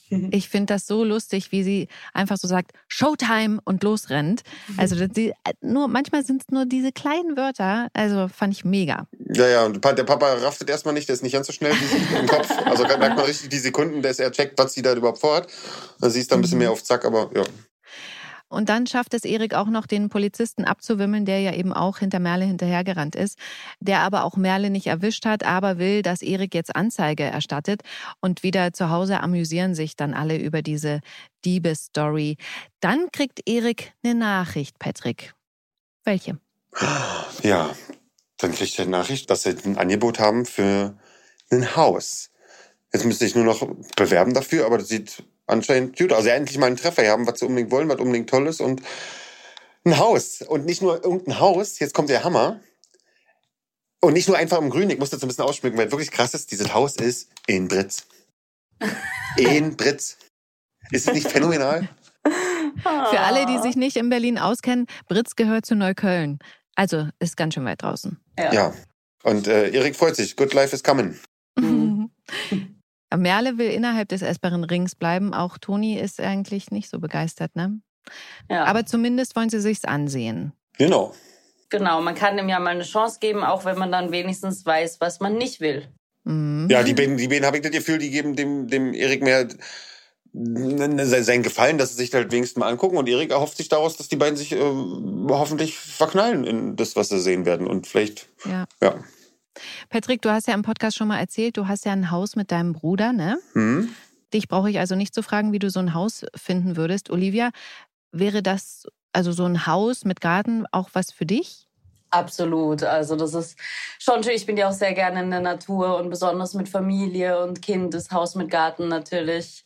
S3: [laughs]
S2: Ich finde das so lustig, wie sie einfach so sagt, Showtime und losrennt. Also [laughs] die, nur, manchmal sind es nur diese kleinen Wörter. Also fand ich mega.
S3: Ja, ja, und der Papa raftet erstmal nicht, der ist nicht ganz so schnell im Kopf. [laughs] Also merkt man richtig die Sekunden, dass er checkt, was sie da überhaupt vorhat. Dann siehst du ein bisschen mhm. mehr auf Zack, aber ja.
S2: Und dann schafft es Erik auch noch, den Polizisten abzuwimmeln, der ja eben auch hinter Merle hinterhergerannt ist, der aber auch Merle nicht erwischt hat, aber will, dass Erik jetzt Anzeige erstattet. Und wieder zu Hause amüsieren sich dann alle über diese Diebesstory. Dann kriegt Erik eine Nachricht, Patrick. Welche?
S3: Ja, dann kriegt er eine Nachricht, dass sie ein Angebot haben für ein Haus. Jetzt müsste ich nur noch bewerben dafür, aber das sieht anscheinend gut. Also endlich mal einen Treffer haben, was sie unbedingt wollen, was unbedingt toll ist und ein Haus. Und nicht nur irgendein Haus, jetzt kommt der Hammer. Und nicht nur einfach im Grün, ich muss das ein bisschen ausschmücken, weil wirklich krass ist, dieses Haus ist in Britz. in Britz. Ist es nicht phänomenal? [laughs]
S2: Für alle, die sich nicht in Berlin auskennen, Britz gehört zu Neukölln. Also ist ganz schön weit draußen.
S3: Ja. ja. Und äh, Erik freut sich. Good life is coming. [laughs]
S2: Merle will innerhalb des essbaren Rings bleiben. Auch Toni ist eigentlich nicht so begeistert, ne? Ja. Aber zumindest wollen sie sich's ansehen.
S3: Genau.
S4: Genau, man kann ihm ja mal eine Chance geben, auch wenn man dann wenigstens weiß, was man nicht will.
S3: Mhm. Ja, die beiden, die beiden habe ich das Gefühl, die geben dem, dem Erik mehr sein Gefallen, dass sie sich halt wenigstens mal angucken. Und Erik erhofft sich daraus, dass die beiden sich äh, hoffentlich verknallen in das, was sie sehen werden. Und vielleicht, ja. ja.
S2: Patrick, du hast ja im Podcast schon mal erzählt, du hast ja ein Haus mit deinem Bruder, ne? Mhm. Dich brauche ich also nicht zu fragen, wie du so ein Haus finden würdest. Olivia, wäre das, also so ein Haus mit Garten, auch was für dich?
S4: Absolut. Also das ist schon schön. Ich bin ja auch sehr gerne in der Natur und besonders mit Familie und Kind, das Haus mit Garten natürlich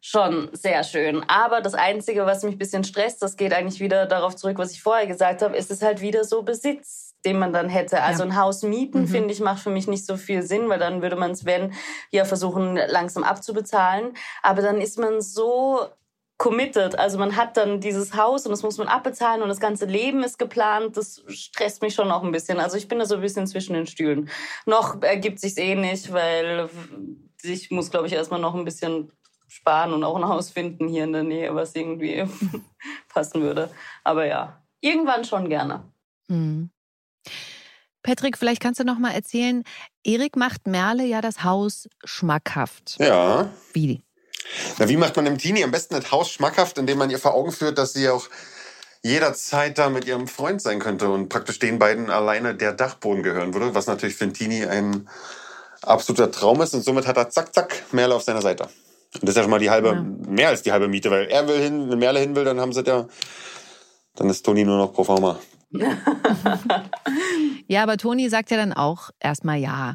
S4: schon sehr schön. Aber das Einzige, was mich ein bisschen stresst, das geht eigentlich wieder darauf zurück, was ich vorher gesagt habe, ist es halt wieder so Besitz, den man dann hätte. Also ja. ein Haus mieten, mhm. finde ich, macht für mich nicht so viel Sinn, weil dann würde man es, wenn, ja versuchen, langsam abzubezahlen. Aber dann ist man so committed. Also man hat dann dieses Haus und das muss man abbezahlen und das ganze Leben ist geplant. Das stresst mich schon noch ein bisschen. Also ich bin da so ein bisschen zwischen den Stühlen. Noch ergibt sich's eh nicht, weil ich muss, glaube ich, erstmal noch ein bisschen sparen und auch ein Haus finden hier in der Nähe, was irgendwie [laughs] passen würde. Aber ja, irgendwann schon gerne. Mhm.
S2: Patrick, vielleicht kannst du noch mal erzählen, Erik macht Merle ja das Haus schmackhaft.
S3: Ja.
S2: Wie?
S3: Na, wie macht man dem Teenie am besten das Haus schmackhaft, indem man ihr vor Augen führt, dass sie auch jederzeit da mit ihrem Freund sein könnte und praktisch den beiden alleine der Dachboden gehören würde, was natürlich für einen Teenie ein absoluter Traum ist. Und somit hat er zack, zack, Merle auf seiner Seite. Und das ist ja schon mal die halbe, ja. mehr als die halbe Miete, weil er will hin, wenn Merle hin will, dann haben sie ja, dann ist Toni nur noch pro forma. [laughs]
S2: ja, aber Toni sagt ja dann auch erstmal ja.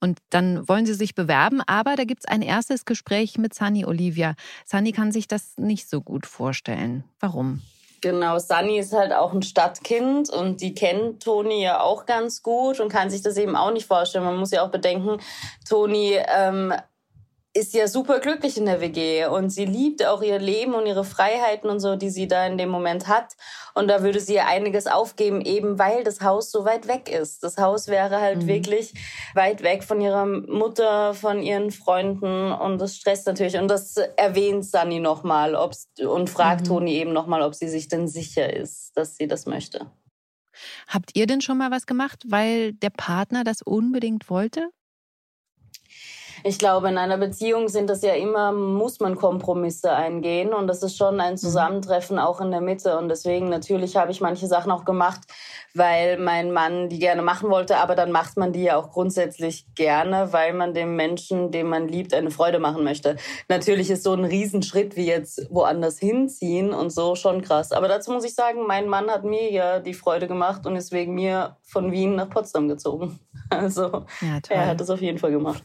S2: Und dann wollen sie sich bewerben, aber da gibt es ein erstes Gespräch mit Sunny Olivia. Sunny kann sich das nicht so gut vorstellen. Warum?
S4: Genau, Sunny ist halt auch ein Stadtkind und die kennt Toni ja auch ganz gut und kann sich das eben auch nicht vorstellen. Man muss ja auch bedenken, Toni ähm, ist ja super glücklich in der WG und sie liebt auch ihr Leben und ihre Freiheiten und so, die sie da in dem Moment hat. Und da würde sie ja einiges aufgeben, eben weil das Haus so weit weg ist. Das Haus wäre halt mhm. wirklich weit weg von ihrer Mutter, von ihren Freunden und das stresst natürlich. Und das erwähnt Sunny nochmal und fragt mhm. Toni eben nochmal, ob sie sich denn sicher ist, dass sie das möchte.
S2: Habt ihr denn schon mal was gemacht, weil der Partner das unbedingt wollte?
S4: Ich glaube, in einer Beziehung sind das ja immer, muss man Kompromisse eingehen und das ist schon ein mhm. Zusammentreffen auch in der Mitte und deswegen natürlich habe ich manche Sachen auch gemacht, weil mein Mann die gerne machen wollte, aber dann macht man die ja auch grundsätzlich gerne, weil man dem Menschen, den man liebt, eine Freude machen möchte. Natürlich ist so ein Riesenschritt wie jetzt woanders hinziehen und so schon krass. Aber dazu muss ich sagen, mein Mann hat mir ja die Freude gemacht und ist wegen mir von Wien nach Potsdam gezogen. [laughs] Also ja, er hat das auf jeden Fall gemacht.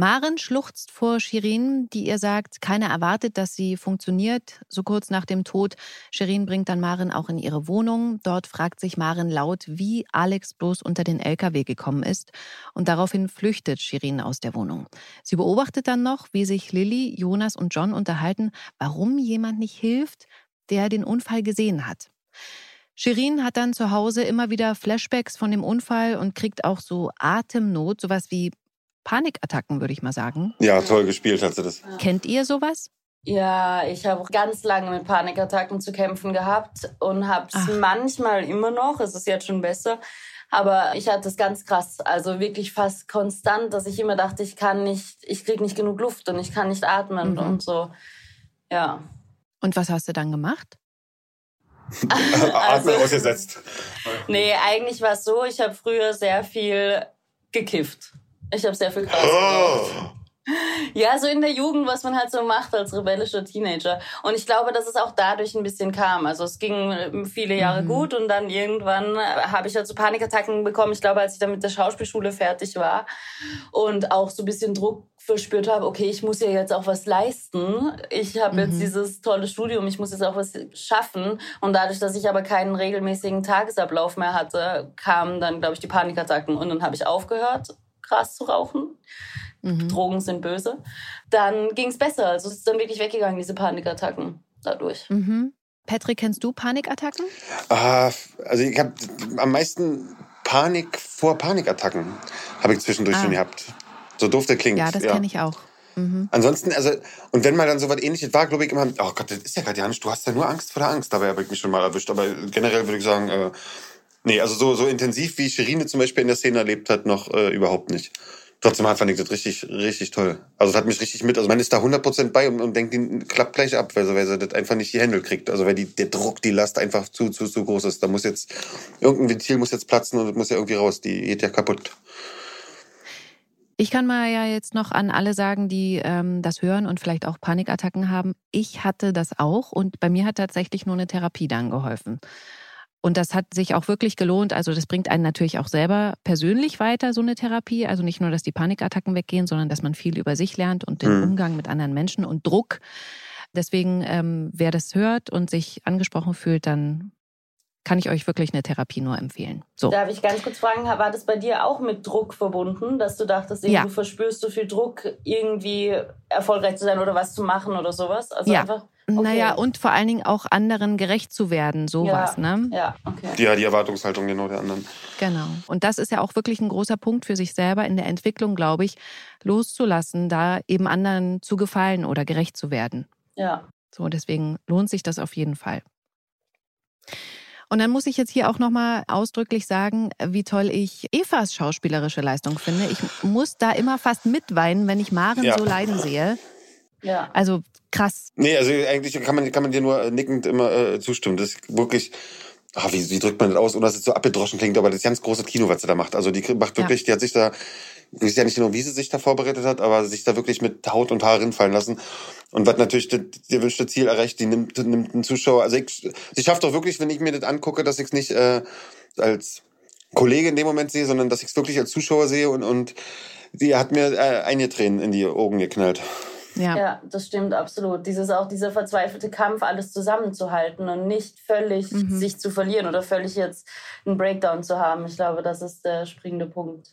S2: Maren schluchzt vor Shirin, die ihr sagt, keiner erwartet, dass sie funktioniert. So kurz nach dem Tod. Shirin bringt dann Maren auch in ihre Wohnung. Dort fragt sich Maren laut, wie Alex bloß unter den LKW gekommen ist. Und daraufhin flüchtet Shirin aus der Wohnung. Sie beobachtet dann noch, wie sich Lilly, Jonas und John unterhalten, warum jemand nicht hilft, der den Unfall gesehen hat. Shirin hat dann zu Hause immer wieder Flashbacks von dem Unfall und kriegt auch so Atemnot, sowas wie Panikattacken, würde ich mal sagen.
S3: Ja, toll gespielt hat sie das.
S2: Kennt ihr sowas?
S4: Ja, ich habe ganz lange mit Panikattacken zu kämpfen gehabt und habe es manchmal immer noch. Es ist jetzt schon besser. Aber ich hatte es ganz krass, also wirklich fast konstant, dass ich immer dachte, ich kann nicht, ich krieg nicht genug Luft und ich kann nicht atmen mhm. und so. Ja.
S2: Und was hast du dann gemacht? [laughs]
S3: Atmen also, ausgesetzt.
S4: Nee, eigentlich war es so, ich habe früher sehr viel gekifft. Ich habe sehr viel Gras geraucht. Ja, so in der Jugend, was man halt so macht als rebellischer Teenager. Und ich glaube, dass es auch dadurch ein bisschen kam. Also es ging ähm, viele Jahre mhm. gut und dann irgendwann äh, habe ich halt so Panikattacken bekommen. Ich glaube, als ich dann mit der Schauspielschule fertig war und auch so ein bisschen Druck verspürt habe, okay, ich muss ja jetzt auch was leisten. Ich habe mhm. jetzt dieses tolle Studium, ich muss jetzt auch was schaffen. Und dadurch, dass ich aber keinen regelmäßigen Tagesablauf mehr hatte, kamen dann, glaube ich, die Panikattacken. Und dann habe ich aufgehört Gras zu rauchen. Mhm. Drogen sind böse. Dann ging es besser. Also es ist dann wirklich weggegangen, diese Panikattacken dadurch.
S2: Mhm. Patrick, kennst du Panikattacken?
S3: Uh, also ich habe am meisten Panik vor Panikattacken habe ich zwischendurch ah. schon gehabt. So doof der klingt.
S2: Ja, das ja. kenne ich auch. Mhm.
S3: Ansonsten, also, und wenn mal dann so was ähnliches war, glaube ich immer, oh Gott, das ist ja gerade ja nicht, du hast ja nur Angst vor der Angst, dabei habe ich mich schon mal erwischt. Aber generell würde ich sagen, äh, Nee, also so, so intensiv wie Sherine zum Beispiel in der Szene erlebt hat, noch äh, überhaupt nicht. Trotzdem fand ich das richtig, richtig toll. Also es hat mich richtig mit. Also man ist da 100% bei und, und denkt, die klappt gleich ab, weil, weil sie das einfach nicht die Hände kriegt. Also weil die, der Druck, die Last einfach zu, zu, zu groß ist. Da muss jetzt, irgendein Ventil muss jetzt platzen und das muss ja irgendwie raus. Die geht ja kaputt.
S2: Ich kann mal ja jetzt noch an alle sagen, die ähm, das hören und vielleicht auch Panikattacken haben. Ich hatte das auch und bei mir hat tatsächlich nur eine Therapie dann geholfen. Und das hat sich auch wirklich gelohnt. Also das bringt einen natürlich auch selber persönlich weiter, so eine Therapie. Also nicht nur, dass die Panikattacken weggehen, sondern dass man viel über sich lernt und den mhm. Umgang mit anderen Menschen und Druck. Deswegen, ähm, wer das hört und sich angesprochen fühlt, dann kann ich euch wirklich eine Therapie nur empfehlen. So.
S4: Darf ich ganz kurz fragen, war das bei dir auch mit Druck verbunden, dass du dachtest, ja. du verspürst so viel Druck, irgendwie erfolgreich zu sein oder was zu machen oder sowas?
S2: Also ja. einfach. Okay. Naja, und vor allen Dingen auch anderen gerecht zu werden, sowas,
S4: ja.
S2: ne?
S4: Ja, okay.
S3: Ja, die Erwartungshaltung genau der anderen.
S2: Genau. Und das ist ja auch wirklich ein großer Punkt für sich selber in der Entwicklung, glaube ich, loszulassen, da eben anderen zu gefallen oder gerecht zu werden.
S4: Ja.
S2: So, deswegen lohnt sich das auf jeden Fall. Und dann muss ich jetzt hier auch nochmal ausdrücklich sagen, wie toll ich Evas schauspielerische Leistung finde. Ich muss da immer fast mitweinen, wenn ich Maren ja. so leiden sehe.
S4: Ja.
S2: Also krass.
S3: Nee, also eigentlich kann man, kann man dir nur nickend immer äh, zustimmen. Das ist wirklich. Ach, wie, wie drückt man das aus, ohne dass es so abgedroschen klingt, aber das ist ganz große Kino, was sie da macht. Also die macht wirklich, ja. die hat sich da ich weiß ja nicht genau, wie sie sich da vorbereitet hat, aber sich da wirklich mit Haut und Haar rinfallen lassen. Und was natürlich das gewünschte Ziel erreicht, die nimmt, nimmt einen Zuschauer. Also ich, sie schafft doch wirklich, wenn ich mir das angucke, dass ich es nicht äh, als Kollege in dem Moment sehe, sondern dass ich es wirklich als Zuschauer sehe und, und sie hat mir äh, einige Tränen in die Augen geknallt.
S4: Ja. ja, das stimmt absolut. Dieses auch dieser verzweifelte Kampf, alles zusammenzuhalten und nicht völlig mhm. sich zu verlieren oder völlig jetzt einen Breakdown zu haben. Ich glaube, das ist der springende Punkt.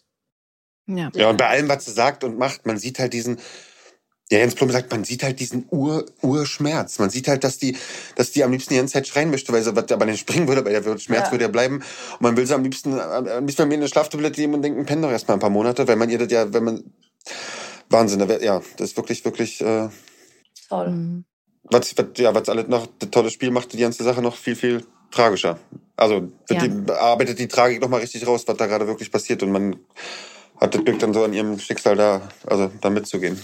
S3: Ja. ja, und bei allem, was sie sagt und macht, man sieht halt diesen, ja, Jens Plum sagt, man sieht halt diesen Ur, Urschmerz. Man sieht halt, dass die, dass die am liebsten die ganze Zeit schreien möchte, weil sie aber nicht springen würde, weil der Schmerz ja. würde ja bleiben. Und man will sie am liebsten, am liebsten bei mir eine Schlaftablette geben und denken, penn doch erstmal ein paar Monate, weil man ihr das ja, wenn man, Wahnsinn, ja, das ist wirklich, wirklich, äh,
S4: toll. Mhm.
S3: Was, was, ja, was alles noch, das tolle Spiel macht die ganze Sache noch viel, viel tragischer. Also, ja. die, bearbeitet die Tragik noch mal richtig raus, was da gerade wirklich passiert und man, hat das Glück dann so an ihrem Schicksal da, also da mitzugehen.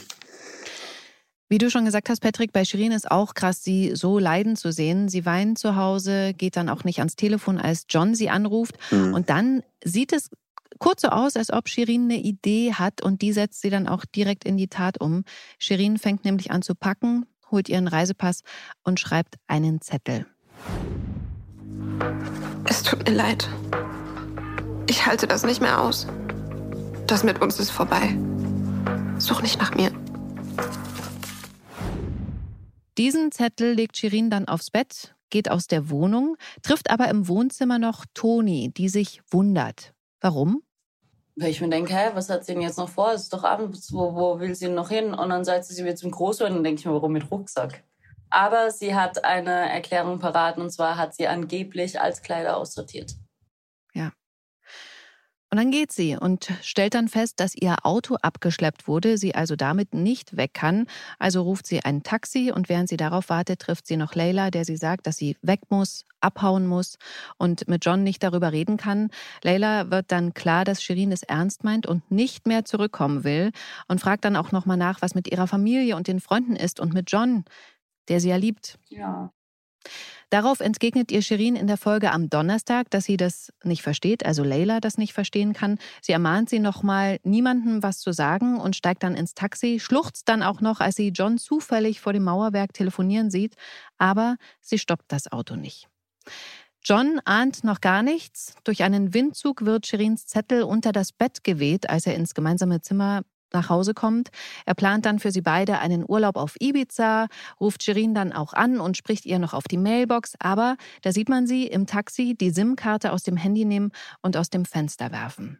S2: Wie du schon gesagt hast, Patrick, bei Shirin ist auch krass, sie so leiden zu sehen. Sie weint zu Hause, geht dann auch nicht ans Telefon, als John sie anruft. Mhm. Und dann sieht es kurz so aus, als ob Shirin eine Idee hat und die setzt sie dann auch direkt in die Tat um. Shirin fängt nämlich an zu packen, holt ihren Reisepass und schreibt einen Zettel.
S5: Es tut mir leid. Ich halte das nicht mehr aus. Das mit uns ist vorbei. Such nicht nach mir.
S2: Diesen Zettel legt Shirin dann aufs Bett, geht aus der Wohnung, trifft aber im Wohnzimmer noch Toni, die sich wundert. Warum?
S4: Weil ich mir denke, hä, was hat sie denn jetzt noch vor? Es ist doch abends, wo, wo will sie noch hin? Und dann sagt sie, sie wird zum Großhören. Und dann denke ich mir, warum mit Rucksack? Aber sie hat eine Erklärung parat und zwar hat sie angeblich als Kleider aussortiert.
S2: Und dann geht sie und stellt dann fest, dass ihr Auto abgeschleppt wurde, sie also damit nicht weg kann. Also ruft sie ein Taxi und während sie darauf wartet, trifft sie noch Leila, der sie sagt, dass sie weg muss, abhauen muss und mit John nicht darüber reden kann. Leila wird dann klar, dass Shirin es ernst meint und nicht mehr zurückkommen will und fragt dann auch nochmal nach, was mit ihrer Familie und den Freunden ist und mit John, der sie ja liebt.
S4: Ja.
S2: Darauf entgegnet ihr Shirin in der Folge am Donnerstag, dass sie das nicht versteht, also Leila das nicht verstehen kann. Sie ermahnt sie nochmal, niemandem was zu sagen und steigt dann ins Taxi, schluchzt dann auch noch, als sie John zufällig vor dem Mauerwerk telefonieren sieht, aber sie stoppt das Auto nicht. John ahnt noch gar nichts. Durch einen Windzug wird Shirins Zettel unter das Bett geweht, als er ins gemeinsame Zimmer nach Hause kommt. Er plant dann für sie beide einen Urlaub auf Ibiza, ruft Shirin dann auch an und spricht ihr noch auf die Mailbox, aber da sieht man sie im Taxi die SIM-Karte aus dem Handy nehmen und aus dem Fenster werfen.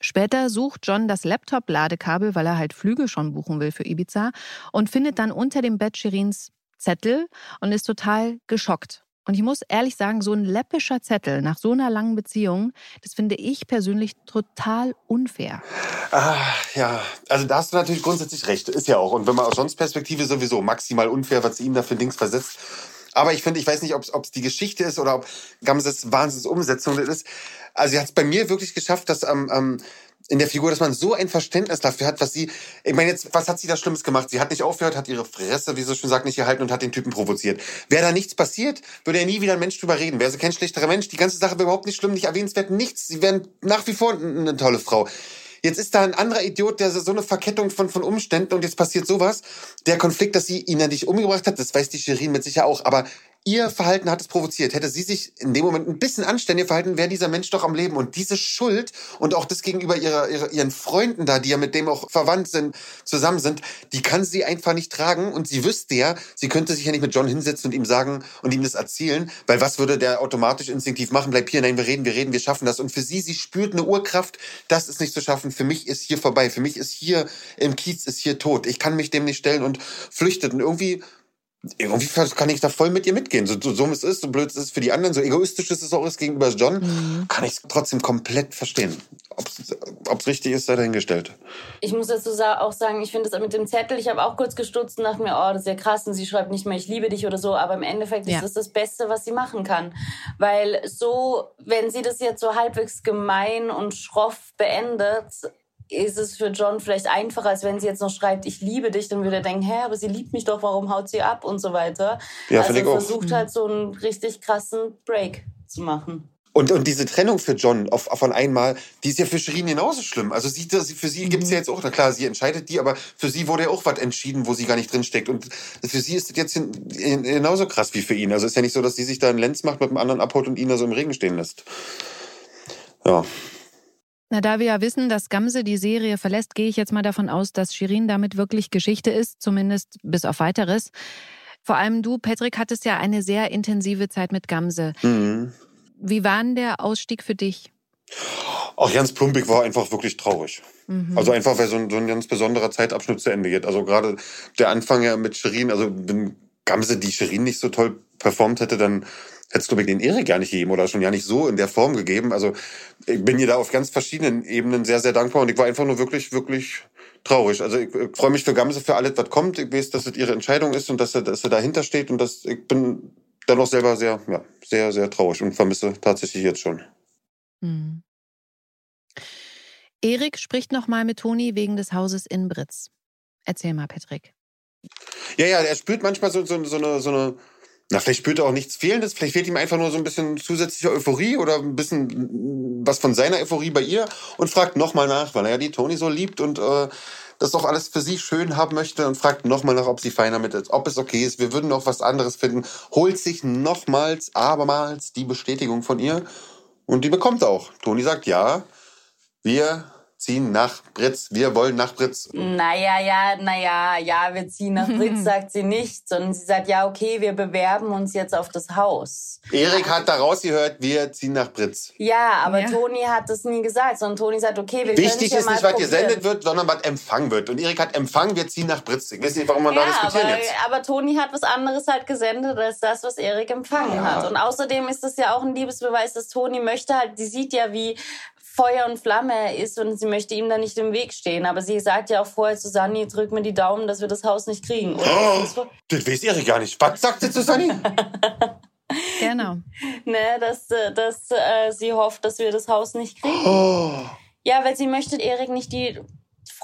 S2: Später sucht John das Laptop-Ladekabel, weil er halt Flüge schon buchen will für Ibiza und findet dann unter dem Bett Shirins Zettel und ist total geschockt. Und ich muss ehrlich sagen, so ein läppischer Zettel nach so einer langen Beziehung, das finde ich persönlich total unfair.
S3: Ah, ja, also da hast du natürlich grundsätzlich recht. Ist ja auch. Und wenn man aus Johns Perspektive sowieso maximal unfair, was sie ihm da für Dings versetzt. Aber ich finde, ich weiß nicht, ob es die Geschichte ist oder ob Gamses Wahnsinns Umsetzung ist. Also sie hat es bei mir wirklich geschafft, dass am, am in der Figur, dass man so ein Verständnis dafür hat, was sie, ich meine jetzt, was hat sie da Schlimmes gemacht? Sie hat nicht aufgehört, hat ihre Fresse, wie sie schon sagt, nicht gehalten und hat den Typen provoziert. Wäre da nichts passiert, würde ja nie wieder ein Mensch drüber reden. Wäre sie kein schlechterer Mensch, die ganze Sache wäre überhaupt nicht schlimm, nicht erwähnenswert, nichts. Sie wären nach wie vor eine tolle Frau. Jetzt ist da ein anderer Idiot, der so eine Verkettung von, von Umständen und jetzt passiert sowas. Der Konflikt, dass sie ihn ja nicht umgebracht hat, das weiß die Shirin mit sicher auch, aber ihr Verhalten hat es provoziert. Hätte sie sich in dem Moment ein bisschen anständiger verhalten, wäre dieser Mensch doch am Leben. Und diese Schuld und auch das gegenüber ihrer, ihrer, ihren Freunden da, die ja mit dem auch verwandt sind, zusammen sind, die kann sie einfach nicht tragen. Und sie wüsste ja, sie könnte sich ja nicht mit John hinsetzen und ihm sagen und ihm das erzählen, weil was würde der automatisch instinktiv machen? Bleib hier, nein, wir reden, wir reden, wir schaffen das. Und für sie, sie spürt eine Urkraft, das ist nicht zu schaffen. Für mich ist hier vorbei. Für mich ist hier im Kiez, ist hier tot. Ich kann mich dem nicht stellen und flüchtet. Und irgendwie irgendwie kann ich da voll mit ihr mitgehen. So, so so es ist, so blöd es ist für die anderen, so egoistisch es auch ist gegenüber John, mhm. kann ich es trotzdem komplett verstehen. Ob es richtig ist, sei dahingestellt.
S4: Ich muss dazu auch sagen, ich finde es mit dem Zettel, ich habe auch kurz gestutzt und dachte mir, oh, das ist ja krass und sie schreibt nicht mehr, ich liebe dich oder so, aber im Endeffekt ja. ist das das Beste, was sie machen kann. Weil so, wenn sie das jetzt so halbwegs gemein und schroff beendet, ist es für John vielleicht einfacher, als wenn sie jetzt noch schreibt, ich liebe dich, dann würde er denken, hä, aber sie liebt mich doch, warum haut sie ab und so weiter. Ja, also er versucht halt so einen richtig krassen Break zu machen.
S3: Und, und diese Trennung für John auf, von einmal, die ist ja für Shirin genauso schlimm. Also sie, für sie mhm. gibt's ja jetzt auch, na klar, sie entscheidet die, aber für sie wurde ja auch was entschieden, wo sie gar nicht drinsteckt. Und für sie ist das jetzt genauso krass wie für ihn. Also es ist ja nicht so, dass sie sich da einen Lenz macht, mit dem anderen abholt und ihn da so im Regen stehen lässt. Ja.
S2: Na, da wir ja wissen, dass Gamse die Serie verlässt, gehe ich jetzt mal davon aus, dass Shirin damit wirklich Geschichte ist, zumindest bis auf weiteres. Vor allem du, Patrick, hattest ja eine sehr intensive Zeit mit Gamse. Mhm. Wie war denn der Ausstieg für dich?
S3: Ach, Jans Plumpig war einfach wirklich traurig. Mhm. Also einfach, weil so ein, so ein ganz besonderer Zeitabschnitt zu Ende geht. Also gerade der Anfang ja mit Shirin, also wenn Gamse die Shirin nicht so toll performt hätte, dann hättest du mir den Erik gar nicht gegeben oder schon ja nicht so in der Form gegeben. Also ich bin ihr da auf ganz verschiedenen Ebenen sehr, sehr dankbar und ich war einfach nur wirklich, wirklich traurig. Also ich, ich freue mich für Gamse für alles, was kommt. Ich weiß, dass das ihre Entscheidung ist und dass sie, dass sie dahinter steht und dass ich bin dennoch selber sehr, ja, sehr, sehr traurig und vermisse tatsächlich jetzt schon. Hm.
S2: Erik spricht nochmal mit Toni wegen des Hauses in Britz. Erzähl mal, Patrick.
S3: Ja, ja, er spürt manchmal so, so, so eine, so eine na, vielleicht spürt er auch nichts Fehlendes, vielleicht fehlt ihm einfach nur so ein bisschen zusätzliche Euphorie oder ein bisschen was von seiner Euphorie bei ihr und fragt nochmal nach, weil er ja die Toni so liebt und äh, das doch alles für sie schön haben möchte und fragt nochmal nach, ob sie fein damit ist, ob es okay ist. Wir würden noch was anderes finden. Holt sich nochmals, abermals die Bestätigung von ihr und die bekommt auch. Toni sagt ja, wir ziehen nach Britz, wir wollen nach Britz.
S4: Naja, ja, naja, ja, wir ziehen nach Britz, sagt sie nicht, sondern sie sagt, ja, okay, wir bewerben uns jetzt auf das Haus.
S3: Erik hat daraus gehört, wir ziehen nach Britz.
S4: Ja, aber ja. Toni hat das nie gesagt, sondern Toni sagt, okay, wir
S3: Wichtig
S4: ist
S3: nicht, was gesendet wird, sondern was empfangen wird. Und Erik hat empfangen, wir ziehen nach Britz. Ich weiß nicht, warum man ja, da diskutieren
S4: aber,
S3: jetzt.
S4: aber Toni hat was anderes halt gesendet, als das, was Erik empfangen ja. hat. Und außerdem ist das ja auch ein Liebesbeweis, dass Toni möchte halt, sie sieht ja, wie Feuer und Flamme ist und sie möchte ihm da nicht im Weg stehen. Aber sie sagt ja auch vorher zu Sunny, drück mir die Daumen, dass wir das Haus nicht kriegen. Oder?
S3: Oh, das weiß Erik gar nicht. Was sagt sie zu Sunny? [laughs]
S2: genau.
S4: Ne, dass, äh, dass äh, sie hofft, dass wir das Haus nicht kriegen. Oh. Ja, weil sie möchte Erik nicht die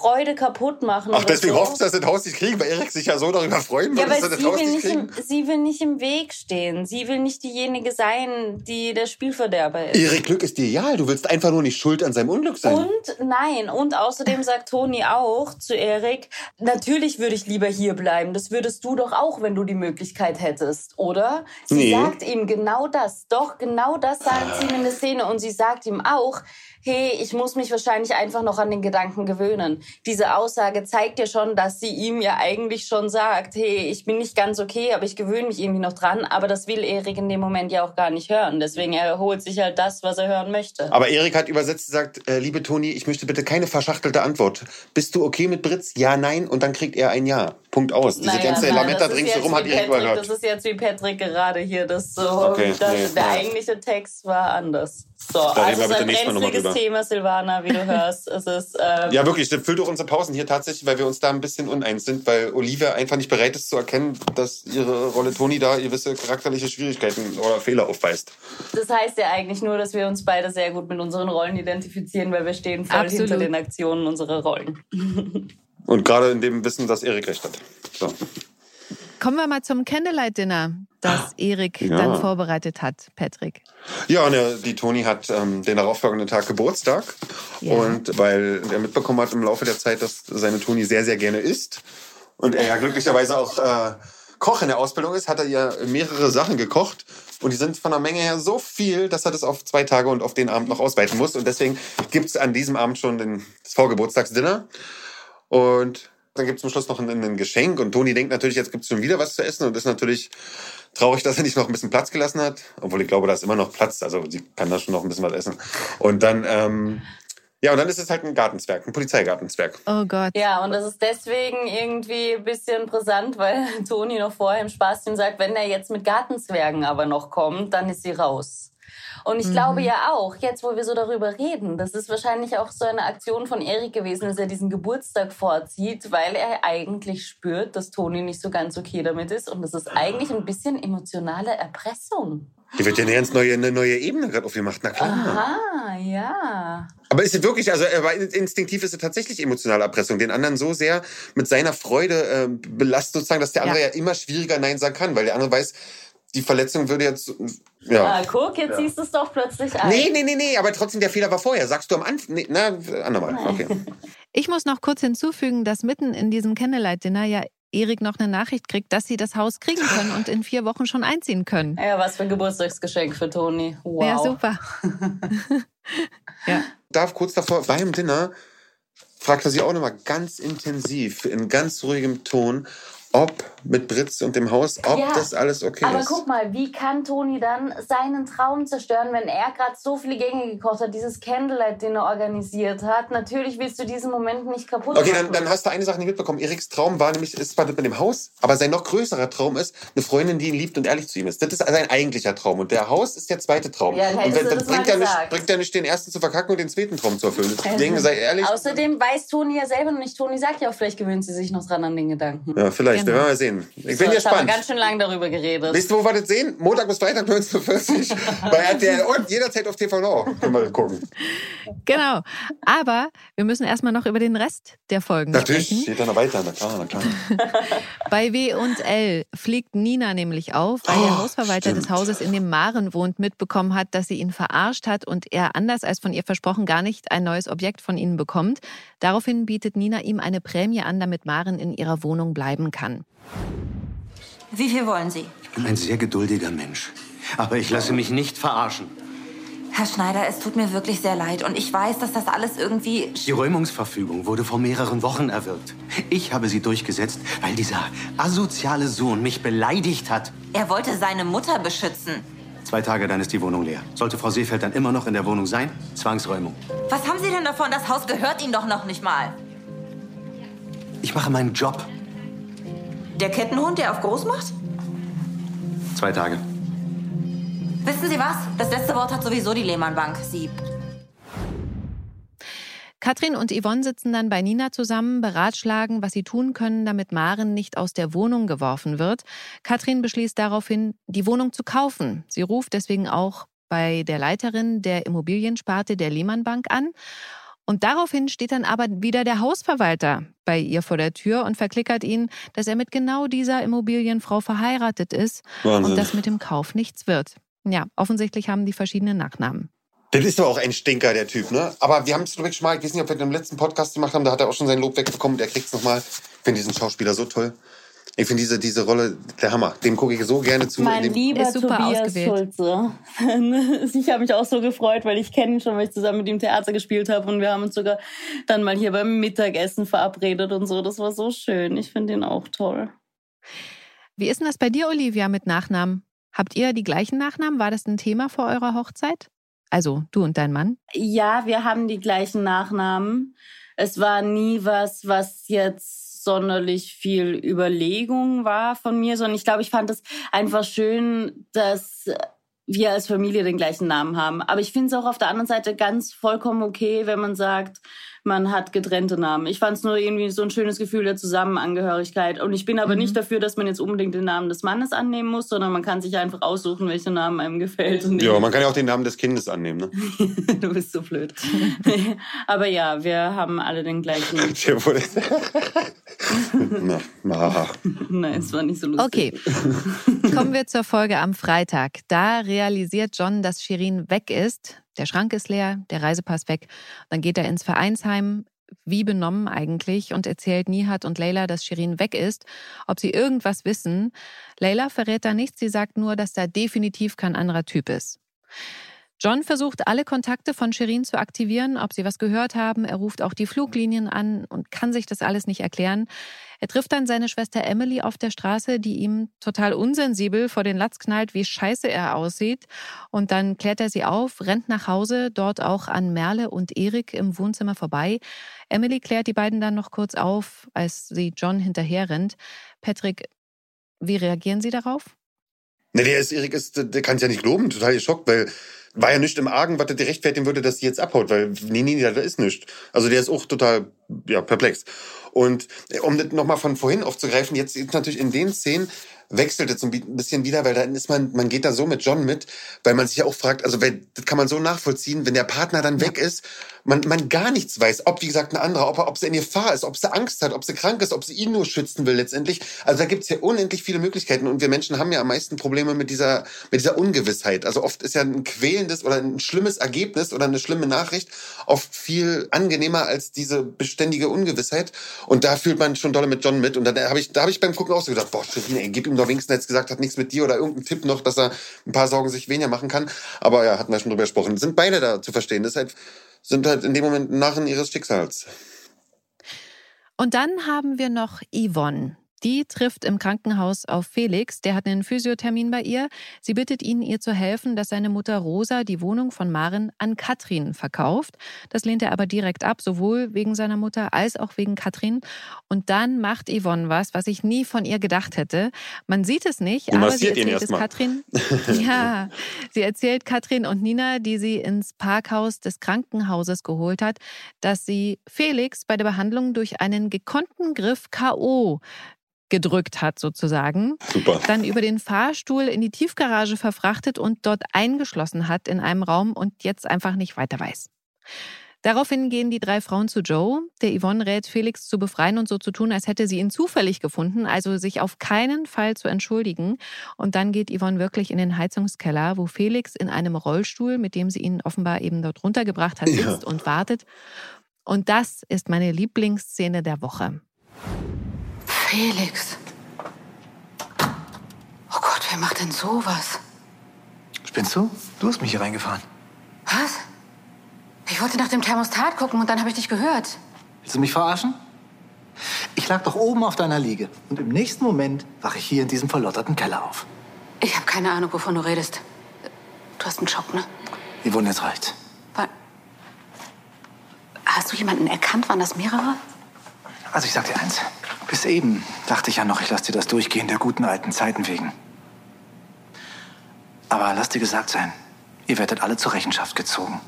S4: Freude kaputt machen.
S3: Ach, deswegen so. hofft sie, dass sie das Haus nicht kriegen, weil Erik sich ja so darüber freuen würde, ja, dass sie das Haus nicht kriegen.
S4: Im, sie will nicht im Weg stehen. Sie will nicht diejenige sein, die der Spielverderber ist.
S3: Erik Glück ist dir egal. Du willst einfach nur nicht schuld an seinem Unglück sein.
S4: Und nein. Und außerdem sagt Toni auch zu Erik, natürlich würde ich lieber hier bleiben. Das würdest du doch auch, wenn du die Möglichkeit hättest, oder? Sie nee. sagt ihm genau das. Doch, genau das sagt sie ihm in der Szene. Und sie sagt ihm auch, hey, ich muss mich wahrscheinlich einfach noch an den Gedanken gewöhnen. Diese Aussage zeigt ja schon, dass sie ihm ja eigentlich schon sagt, hey, ich bin nicht ganz okay, aber ich gewöhne mich irgendwie noch dran. Aber das will Erik in dem Moment ja auch gar nicht hören. Deswegen er holt sich halt das, was er hören möchte.
S3: Aber Erik hat übersetzt gesagt, äh, liebe Toni, ich möchte bitte keine verschachtelte Antwort. Bist du okay mit Britz? Ja, nein. Und dann kriegt er ein Ja. Punkt aus. Diese naja, ganze Lametta ringsherum hat Erik überhört.
S4: Das ist jetzt wie Patrick gerade hier. Das so, okay, das, nee, der ja. eigentliche Text war anders. So,
S3: da also reden wir bitte nächstes Mal nochmal drüber.
S4: Thema, Silvana, wie du hörst. Es ist, ähm
S3: ja, wirklich, das füllt auch unsere Pausen hier tatsächlich, weil wir uns da ein bisschen uneins sind, weil Olivia einfach nicht bereit ist zu erkennen, dass ihre Rolle Toni da gewisse charakterliche Schwierigkeiten oder Fehler aufweist.
S4: Das heißt ja eigentlich nur, dass wir uns beide sehr gut mit unseren Rollen identifizieren, weil wir stehen voll Absolut. hinter den Aktionen unserer Rollen.
S3: Und gerade in dem Wissen, dass Erik recht hat. So.
S2: Kommen wir mal zum Candlelight-Dinner, das Erik ja. dann vorbereitet hat, Patrick.
S3: Ja, ne, die Toni hat ähm, den darauffolgenden Tag Geburtstag. Ja. Und weil er mitbekommen hat im Laufe der Zeit, dass seine Toni sehr, sehr gerne isst. Und er ja glücklicherweise auch äh, Koch in der Ausbildung ist, hat er ihr mehrere Sachen gekocht. Und die sind von der Menge her so viel, dass er das auf zwei Tage und auf den Abend noch ausweiten muss. Und deswegen gibt es an diesem Abend schon den, das Vorgeburtstagsdinner. Und dann gibt es zum Schluss noch ein, ein, Geschenk und Toni denkt natürlich, jetzt gibt es schon wieder was zu essen und ist natürlich traurig, dass er nicht noch ein bisschen Platz gelassen hat. Obwohl ich glaube, da ist immer noch Platz. Also sie kann da schon noch ein bisschen was essen. Und dann, ähm, ja, und dann ist es halt ein Gartenzwerg, ein Polizeigartenzwerg.
S2: Oh Gott.
S4: Ja, und das ist deswegen irgendwie ein bisschen brisant, weil [laughs] Toni noch vorher im Spaßchen sagt, wenn er jetzt mit Gartenzwergen aber noch kommt, dann ist sie raus. Und ich mhm. glaube ja auch, jetzt wo wir so darüber reden, das ist wahrscheinlich auch so eine Aktion von Erik gewesen, dass er diesen Geburtstag vorzieht, weil er eigentlich spürt, dass Toni nicht so ganz okay damit ist. Und das ist eigentlich ein bisschen emotionale Erpressung.
S3: Die wird ja eine ganz neue, eine neue Ebene gerade aufgemacht, na klar.
S4: Aha, ja.
S3: Aber ist es wirklich, also aber instinktiv ist es tatsächlich emotionale Erpressung, den anderen so sehr mit seiner Freude äh, belastet sozusagen, dass der andere ja. ja immer schwieriger Nein sagen kann, weil der andere weiß, die Verletzung würde jetzt. Ja.
S4: Ah, guck, jetzt ja. siehst du es doch plötzlich ein.
S3: Nee, nee, nee, nee, aber trotzdem, der Fehler war vorher. Sagst du am Anfang. Nee, na, andermal. Okay. [laughs]
S2: Ich muss noch kurz hinzufügen, dass mitten in diesem Candlelight-Dinner ja Erik noch eine Nachricht kriegt, dass sie das Haus kriegen können und in vier Wochen schon einziehen können.
S4: Ja, was für ein Geburtstagsgeschenk für Toni. Wow.
S2: Ja, super. [laughs]
S3: ja. Darf kurz davor, beim Dinner, fragt er sie auch nochmal ganz intensiv, in ganz ruhigem Ton, ob mit Britz und dem Haus, ob ja, das alles okay
S4: aber
S3: ist.
S4: Aber guck mal, wie kann Toni dann seinen Traum zerstören, wenn er gerade so viele Gänge gekocht hat, dieses Candlelight-Dinner organisiert hat? Natürlich willst du diesen Moment nicht kaputt
S3: okay, machen. Okay, dann, dann, hast du eine Sache nicht mitbekommen. Eriks Traum war nämlich, ist zwar mit dem Haus, aber sein noch größerer Traum ist, eine Freundin, die ihn liebt und ehrlich zu ihm ist. Das ist sein eigentlicher Traum. Und der Haus ist der zweite Traum.
S4: Ja,
S3: und wenn,
S4: das
S3: bringt,
S4: er
S3: nicht, bringt er nicht den ersten zu verkacken und den zweiten Traum zu erfüllen. Deswegen [laughs] sei ehrlich.
S4: Außerdem weiß Toni ja selber noch nicht. Toni sagt ja auch, vielleicht gewöhnt sie sich noch dran an den Gedanken.
S3: Ja, vielleicht. Genau. Wir werden mal sehen. Ich bin so, gespannt.
S4: haben wir ganz schön lange darüber geredet.
S3: Wisst ihr, wo wir das sehen? Montag bis Freitag 19.40 Uhr [laughs] bei RTL und jederzeit auf TV Now. Können wir gucken.
S2: Genau. Aber wir müssen erstmal noch über den Rest der Folgen
S3: Natürlich,
S2: sprechen.
S3: Natürlich, geht da noch weiter. Na klar, na klar. [laughs]
S2: bei W und L fliegt Nina nämlich auf, weil oh, der Hausverwalter stimmt. des Hauses, in dem Maren wohnt, mitbekommen hat, dass sie ihn verarscht hat und er, anders als von ihr versprochen, gar nicht ein neues Objekt von ihnen bekommt. Daraufhin bietet Nina ihm eine Prämie an, damit Maren in ihrer Wohnung bleiben kann.
S6: Wie viel wollen Sie?
S7: Ich bin ein sehr geduldiger Mensch. Aber ich lasse mich nicht verarschen.
S6: Herr Schneider, es tut mir wirklich sehr leid. Und ich weiß, dass das alles irgendwie...
S7: Die Räumungsverfügung wurde vor mehreren Wochen erwirkt. Ich habe sie durchgesetzt, weil dieser asoziale Sohn mich beleidigt hat.
S6: Er wollte seine Mutter beschützen.
S7: Zwei Tage, dann ist die Wohnung leer. Sollte Frau Seefeld dann immer noch in der Wohnung sein? Zwangsräumung.
S6: Was haben Sie denn davon? Das Haus gehört Ihnen doch noch nicht mal.
S7: Ich mache meinen Job.
S6: Der Kettenhund, der auf groß macht?
S7: Zwei Tage.
S6: Wissen Sie was? Das letzte Wort hat sowieso die Lehmann Bank. Sie.
S2: Katrin und Yvonne sitzen dann bei Nina zusammen, beratschlagen, was sie tun können, damit Maren nicht aus der Wohnung geworfen wird. Katrin beschließt daraufhin, die Wohnung zu kaufen. Sie ruft deswegen auch bei der Leiterin der Immobiliensparte der Lehmann Bank an und daraufhin steht dann aber wieder der Hausverwalter bei ihr vor der Tür und verklickert ihn, dass er mit genau dieser Immobilienfrau verheiratet ist Wahnsinn. und dass mit dem Kauf nichts wird. Ja, offensichtlich haben die verschiedene Nachnamen.
S3: Das ist doch auch ein Stinker, der Typ, ne? Aber wir haben es wirklich schon mal, ich weiß nicht, ob wir den letzten Podcast gemacht haben, da hat er auch schon sein Lob wegbekommen, der kriegt es nochmal. Ich finde diesen Schauspieler so toll. Ich finde diese, diese Rolle der Hammer. Dem gucke ich so gerne zu.
S4: Mein lieber Tobias Schulze. [laughs] ich habe mich auch so gefreut, weil ich kenne ihn schon, weil ich zusammen mit ihm Theater gespielt habe und wir haben uns sogar dann mal hier beim Mittagessen verabredet und so. Das war so schön. Ich finde ihn auch toll.
S2: Wie ist denn das bei dir, Olivia, mit Nachnamen? Habt ihr die gleichen Nachnamen? War das ein Thema vor eurer Hochzeit? Also du und dein Mann?
S4: Ja, wir haben die gleichen Nachnamen. Es war nie was, was jetzt sonderlich viel Überlegung war von mir, sondern ich glaube, ich fand es einfach schön, dass wir als Familie den gleichen Namen haben. Aber ich finde es auch auf der anderen Seite ganz vollkommen okay, wenn man sagt, man hat getrennte Namen. Ich fand es nur irgendwie so ein schönes Gefühl der Zusammenangehörigkeit. Und ich bin aber mhm. nicht dafür, dass man jetzt unbedingt den Namen des Mannes annehmen muss, sondern man kann sich einfach aussuchen, welcher Name einem gefällt.
S3: ja, man kann ja auch den Namen des Kindes annehmen. Ne? [laughs]
S4: du bist so blöd. [laughs] aber ja, wir haben alle den gleichen. [laughs] [laughs]
S3: na, na.
S4: Nein, es war nicht so lustig.
S2: Okay, kommen wir zur Folge am Freitag. Da realisiert John, dass Shirin weg ist. Der Schrank ist leer, der Reisepass weg. Dann geht er ins Vereinsheim, wie benommen eigentlich, und erzählt Nihat und Leila, dass Shirin weg ist, ob sie irgendwas wissen. Leila verrät da nichts, sie sagt nur, dass da definitiv kein anderer Typ ist. John versucht, alle Kontakte von Shirin zu aktivieren, ob sie was gehört haben. Er ruft auch die Fluglinien an und kann sich das alles nicht erklären. Er trifft dann seine Schwester Emily auf der Straße, die ihm total unsensibel vor den Latz knallt, wie scheiße er aussieht. Und dann klärt er sie auf, rennt nach Hause, dort auch an Merle und Erik im Wohnzimmer vorbei. Emily klärt die beiden dann noch kurz auf, als sie John hinterher rennt. Patrick, wie reagieren Sie darauf?
S3: Ne, der ist, Erik ist, der kann es ja nicht loben, total geschockt, weil war ja nicht im Argen, was der rechtfertigen würde, dass sie jetzt abhaut, weil nee, nee, da ist nichts. Also der ist auch total ja, perplex. Und äh, um das nochmal von vorhin aufzugreifen, jetzt ist natürlich in den Szenen, wechselt jetzt ein bisschen wieder, weil dann ist man, man geht da so mit John mit, weil man sich ja auch fragt, also wenn, das kann man so nachvollziehen, wenn der Partner dann weg ist, man, man gar nichts weiß, ob, wie gesagt, ein anderer, ob, ob sie in Gefahr ist, ob sie Angst hat, ob sie krank ist, ob sie ihn nur schützen will letztendlich. Also da gibt's ja unendlich viele Möglichkeiten und wir Menschen haben ja am meisten Probleme mit dieser, mit dieser Ungewissheit. Also oft ist ja ein quälendes oder ein schlimmes Ergebnis oder eine schlimme Nachricht oft viel angenehmer als diese beständige Ungewissheit. Und da fühlt man schon dolle mit John mit. Und dann habe ich, da habe ich beim Gucken auch so gedacht, boah, ey, gib ihm doch wenigstens jetzt gesagt, hat nichts mit dir oder irgendeinen Tipp noch, dass er ein paar Sorgen sich weniger machen kann. Aber ja, hatten wir schon drüber gesprochen. Sind beide da zu verstehen. Halt, sind halt in dem Moment Narren ihres Schicksals.
S2: Und dann haben wir noch Yvonne. Die trifft im Krankenhaus auf Felix, der hat einen Physiothermin bei ihr. Sie bittet ihn, ihr zu helfen, dass seine Mutter Rosa die Wohnung von Maren an Katrin verkauft. Das lehnt er aber direkt ab, sowohl wegen seiner Mutter als auch wegen Katrin. Und dann macht Yvonne was, was ich nie von ihr gedacht hätte. Man sieht es nicht, aber sie erzählt es Katrin. [laughs] ja, sie erzählt Katrin und Nina, die sie ins Parkhaus des Krankenhauses geholt hat, dass sie Felix bei der Behandlung durch einen gekonnten Griff K.O gedrückt hat sozusagen.
S3: Super.
S2: Dann über den Fahrstuhl in die Tiefgarage verfrachtet und dort eingeschlossen hat in einem Raum und jetzt einfach nicht weiter weiß. Daraufhin gehen die drei Frauen zu Joe, der Yvonne rät, Felix zu befreien und so zu tun, als hätte sie ihn zufällig gefunden, also sich auf keinen Fall zu entschuldigen. Und dann geht Yvonne wirklich in den Heizungskeller, wo Felix in einem Rollstuhl, mit dem sie ihn offenbar eben dort runtergebracht hat, sitzt ja. und wartet. Und das ist meine Lieblingsszene der Woche.
S6: Felix. Oh Gott, wer macht denn sowas?
S8: Spinnst du? Du hast mich hier reingefahren.
S6: Was? Ich wollte nach dem Thermostat gucken und dann habe ich dich gehört.
S8: Willst du mich verarschen? Ich lag doch oben auf deiner Liege und im nächsten Moment wache ich hier in diesem verlotterten Keller auf.
S6: Ich habe keine Ahnung, wovon du redest. Du hast einen Schock, ne?
S8: Yvonne, jetzt reicht's.
S6: Hast du jemanden erkannt? Waren das mehrere?
S8: Also ich sag dir eins. Bis eben dachte ich ja noch, ich lasse dir das durchgehen, der guten alten Zeiten wegen. Aber lass dir gesagt sein, ihr werdet alle zur Rechenschaft gezogen.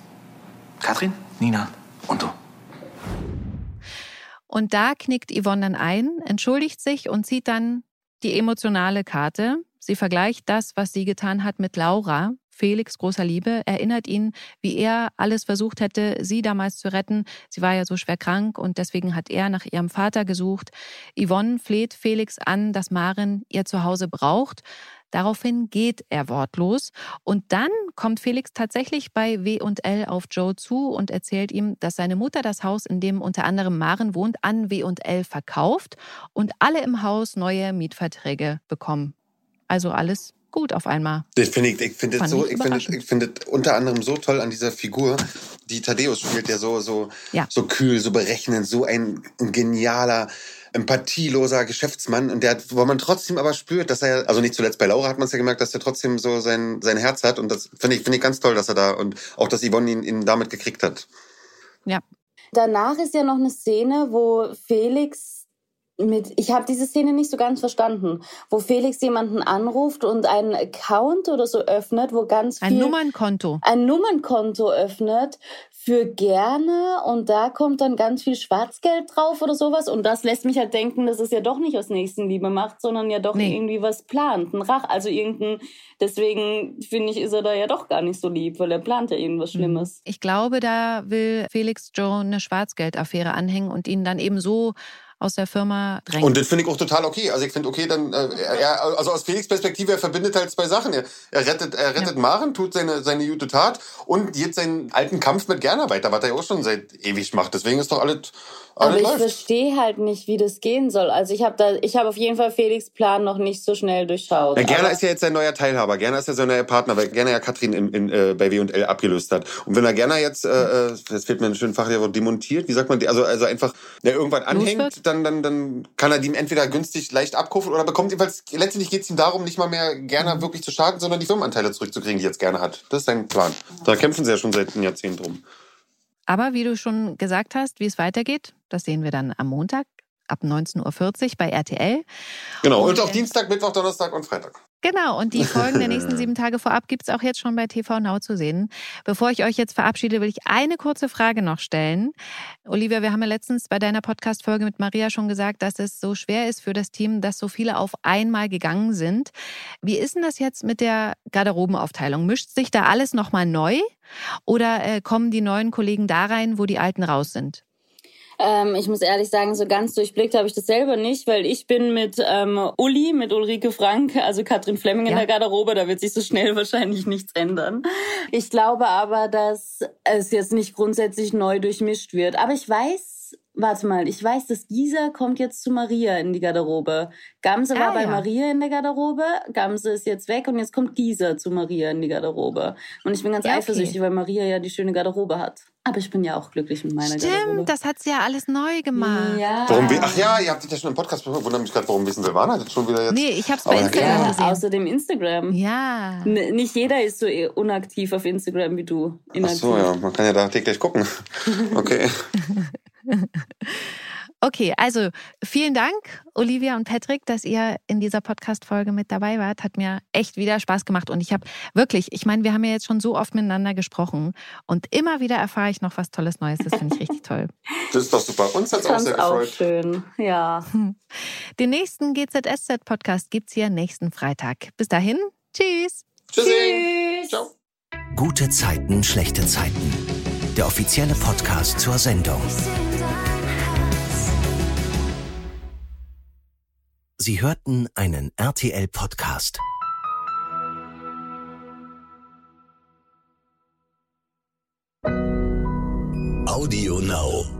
S8: Katrin, Nina und du.
S2: Und da knickt Yvonne dann ein, entschuldigt sich und zieht dann die emotionale Karte. Sie vergleicht das, was sie getan hat, mit Laura, Felix großer Liebe, erinnert ihn, wie er alles versucht hätte, sie damals zu retten. Sie war ja so schwer krank und deswegen hat er nach ihrem Vater gesucht. Yvonne fleht Felix an, dass Maren ihr Zuhause braucht. Daraufhin geht er wortlos und dann kommt Felix tatsächlich bei W und L auf Joe zu und erzählt ihm, dass seine Mutter das Haus, in dem unter anderem Maren wohnt, an W und L verkauft und alle im Haus neue Mietverträge bekommen. Also alles gut auf einmal.
S3: Das finde ich, ich finde so, ich finde, ich finde unter anderem so toll an dieser Figur, die Thaddeus spielt, der so, so, ja. so kühl, so berechnend, so ein, ein genialer, empathieloser Geschäftsmann und der, wo man trotzdem aber spürt, dass er, also nicht zuletzt bei Laura hat man es ja gemerkt, dass er trotzdem so sein, sein Herz hat und das finde ich, finde ich ganz toll, dass er da und auch, dass Yvonne ihn, ihn damit gekriegt hat.
S2: Ja.
S4: Danach ist ja noch eine Szene, wo Felix mit, ich habe diese Szene nicht so ganz verstanden, wo Felix jemanden anruft und einen Account oder so öffnet, wo ganz viel...
S2: Ein Nummernkonto.
S4: Ein Nummernkonto öffnet für gerne und da kommt dann ganz viel Schwarzgeld drauf oder sowas und das lässt mich halt denken, dass es ja doch nicht aus Nächstenliebe macht, sondern ja doch nee. irgendwie was plant, ein Rach, also irgendein, deswegen finde ich, ist er da ja doch gar nicht so lieb, weil er plant ja irgendwas mhm. Schlimmes.
S2: Ich glaube, da will Felix Joe eine Schwarzgeldaffäre anhängen und ihn dann eben so aus der Firma drängen.
S3: Und das finde ich auch total okay. Also ich finde okay, dann äh, er, also aus Felix Perspektive, er verbindet halt zwei Sachen. Er, er rettet, er rettet ja. Maren, tut seine seine gute Tat und geht seinen alten Kampf mit Gerner weiter, was er ja auch schon seit ewig macht. Deswegen ist doch alles
S4: aber ich verstehe halt nicht, wie das gehen soll. Also ich habe da, ich habe auf jeden Fall Felix Plan noch nicht so schnell durchschaut.
S3: Ja, Gerner ist ja jetzt sein neuer Teilhaber. Gerner ist ja sein neuer Partner, weil Gerner ja Katrin in, in, äh, bei W&L abgelöst hat. Und wenn er Gerner jetzt, äh, jetzt äh, fehlt mir ein schönes fachlicher Wort, demontiert, wie sagt man, also also einfach ja, irgendwann anhängt, dann dann dann kann er die entweder günstig leicht abkaufen oder bekommt jedenfalls letztendlich geht es ihm darum, nicht mal mehr Gerner wirklich zu schaden, sondern die Firmenanteile zurückzukriegen, die jetzt gerne hat. Das ist sein Plan. Da kämpfen sie ja schon seit einem Jahrzehnt drum.
S2: Aber wie du schon gesagt hast, wie es weitergeht, das sehen wir dann am Montag ab 19.40 Uhr bei RTL.
S3: Genau, und, und auch Dienstag, Mittwoch, Donnerstag und Freitag.
S2: Genau, und die Folgen der nächsten [laughs] sieben Tage vorab gibt es auch jetzt schon bei TV Now zu sehen. Bevor ich euch jetzt verabschiede, will ich eine kurze Frage noch stellen. Olivia, wir haben ja letztens bei deiner Podcast-Folge mit Maria schon gesagt, dass es so schwer ist für das Team, dass so viele auf einmal gegangen sind. Wie ist denn das jetzt mit der Garderobenaufteilung? Mischt sich da alles nochmal neu oder äh, kommen die neuen Kollegen da rein, wo die alten raus sind?
S4: Ähm, ich muss ehrlich sagen, so ganz durchblickt habe ich das selber nicht, weil ich bin mit ähm, Uli, mit Ulrike Frank, also Katrin Flemming ja. in der Garderobe, da wird sich so schnell [laughs] wahrscheinlich nichts ändern. Ich glaube aber, dass es jetzt nicht grundsätzlich neu durchmischt wird. Aber ich weiß, Warte mal, ich weiß, dass Gisa kommt jetzt zu Maria in die Garderobe. Gamse ah, war bei ja. Maria in der Garderobe, Gamse ist jetzt weg und jetzt kommt Gisa zu Maria in die Garderobe. Und ich bin ganz ja, eifersüchtig, weil Maria ja die schöne Garderobe hat. Aber ich bin ja auch glücklich mit meiner
S2: Stimmt,
S4: Garderobe.
S2: Stimmt, das hat sie ja alles neu gemacht.
S3: Ja. Warum, ach ja, ihr habt dich ja schon im Podcast gehört. Wundert mich gerade, warum wissen Silvana das schon wieder jetzt?
S2: Nee, ich hab's bei Instagram
S4: ja.
S2: gesehen.
S4: Außerdem Instagram.
S2: Ja.
S4: N nicht jeder ist so unaktiv auf Instagram wie du.
S3: Inaktiv. Ach so, ja. Man kann ja da täglich gucken. [laughs] Okay.
S2: Okay, also vielen Dank, Olivia und Patrick, dass ihr in dieser Podcast-Folge mit dabei wart. Hat mir echt wieder Spaß gemacht. Und ich habe wirklich, ich meine, wir haben ja jetzt schon so oft miteinander gesprochen und immer wieder erfahre ich noch was Tolles Neues. Das finde ich richtig toll.
S3: Das ist doch super. Uns hat es auch sehr gefreut.
S4: auch schön, ja.
S2: Den nächsten GZSZ-Podcast gibt es hier nächsten Freitag. Bis dahin, tschüss.
S3: Tschüssi. Tschüss. Ciao.
S1: Gute Zeiten, schlechte Zeiten. Der offizielle Podcast zur Sendung. Sie hörten einen RTL-Podcast. Audio Now.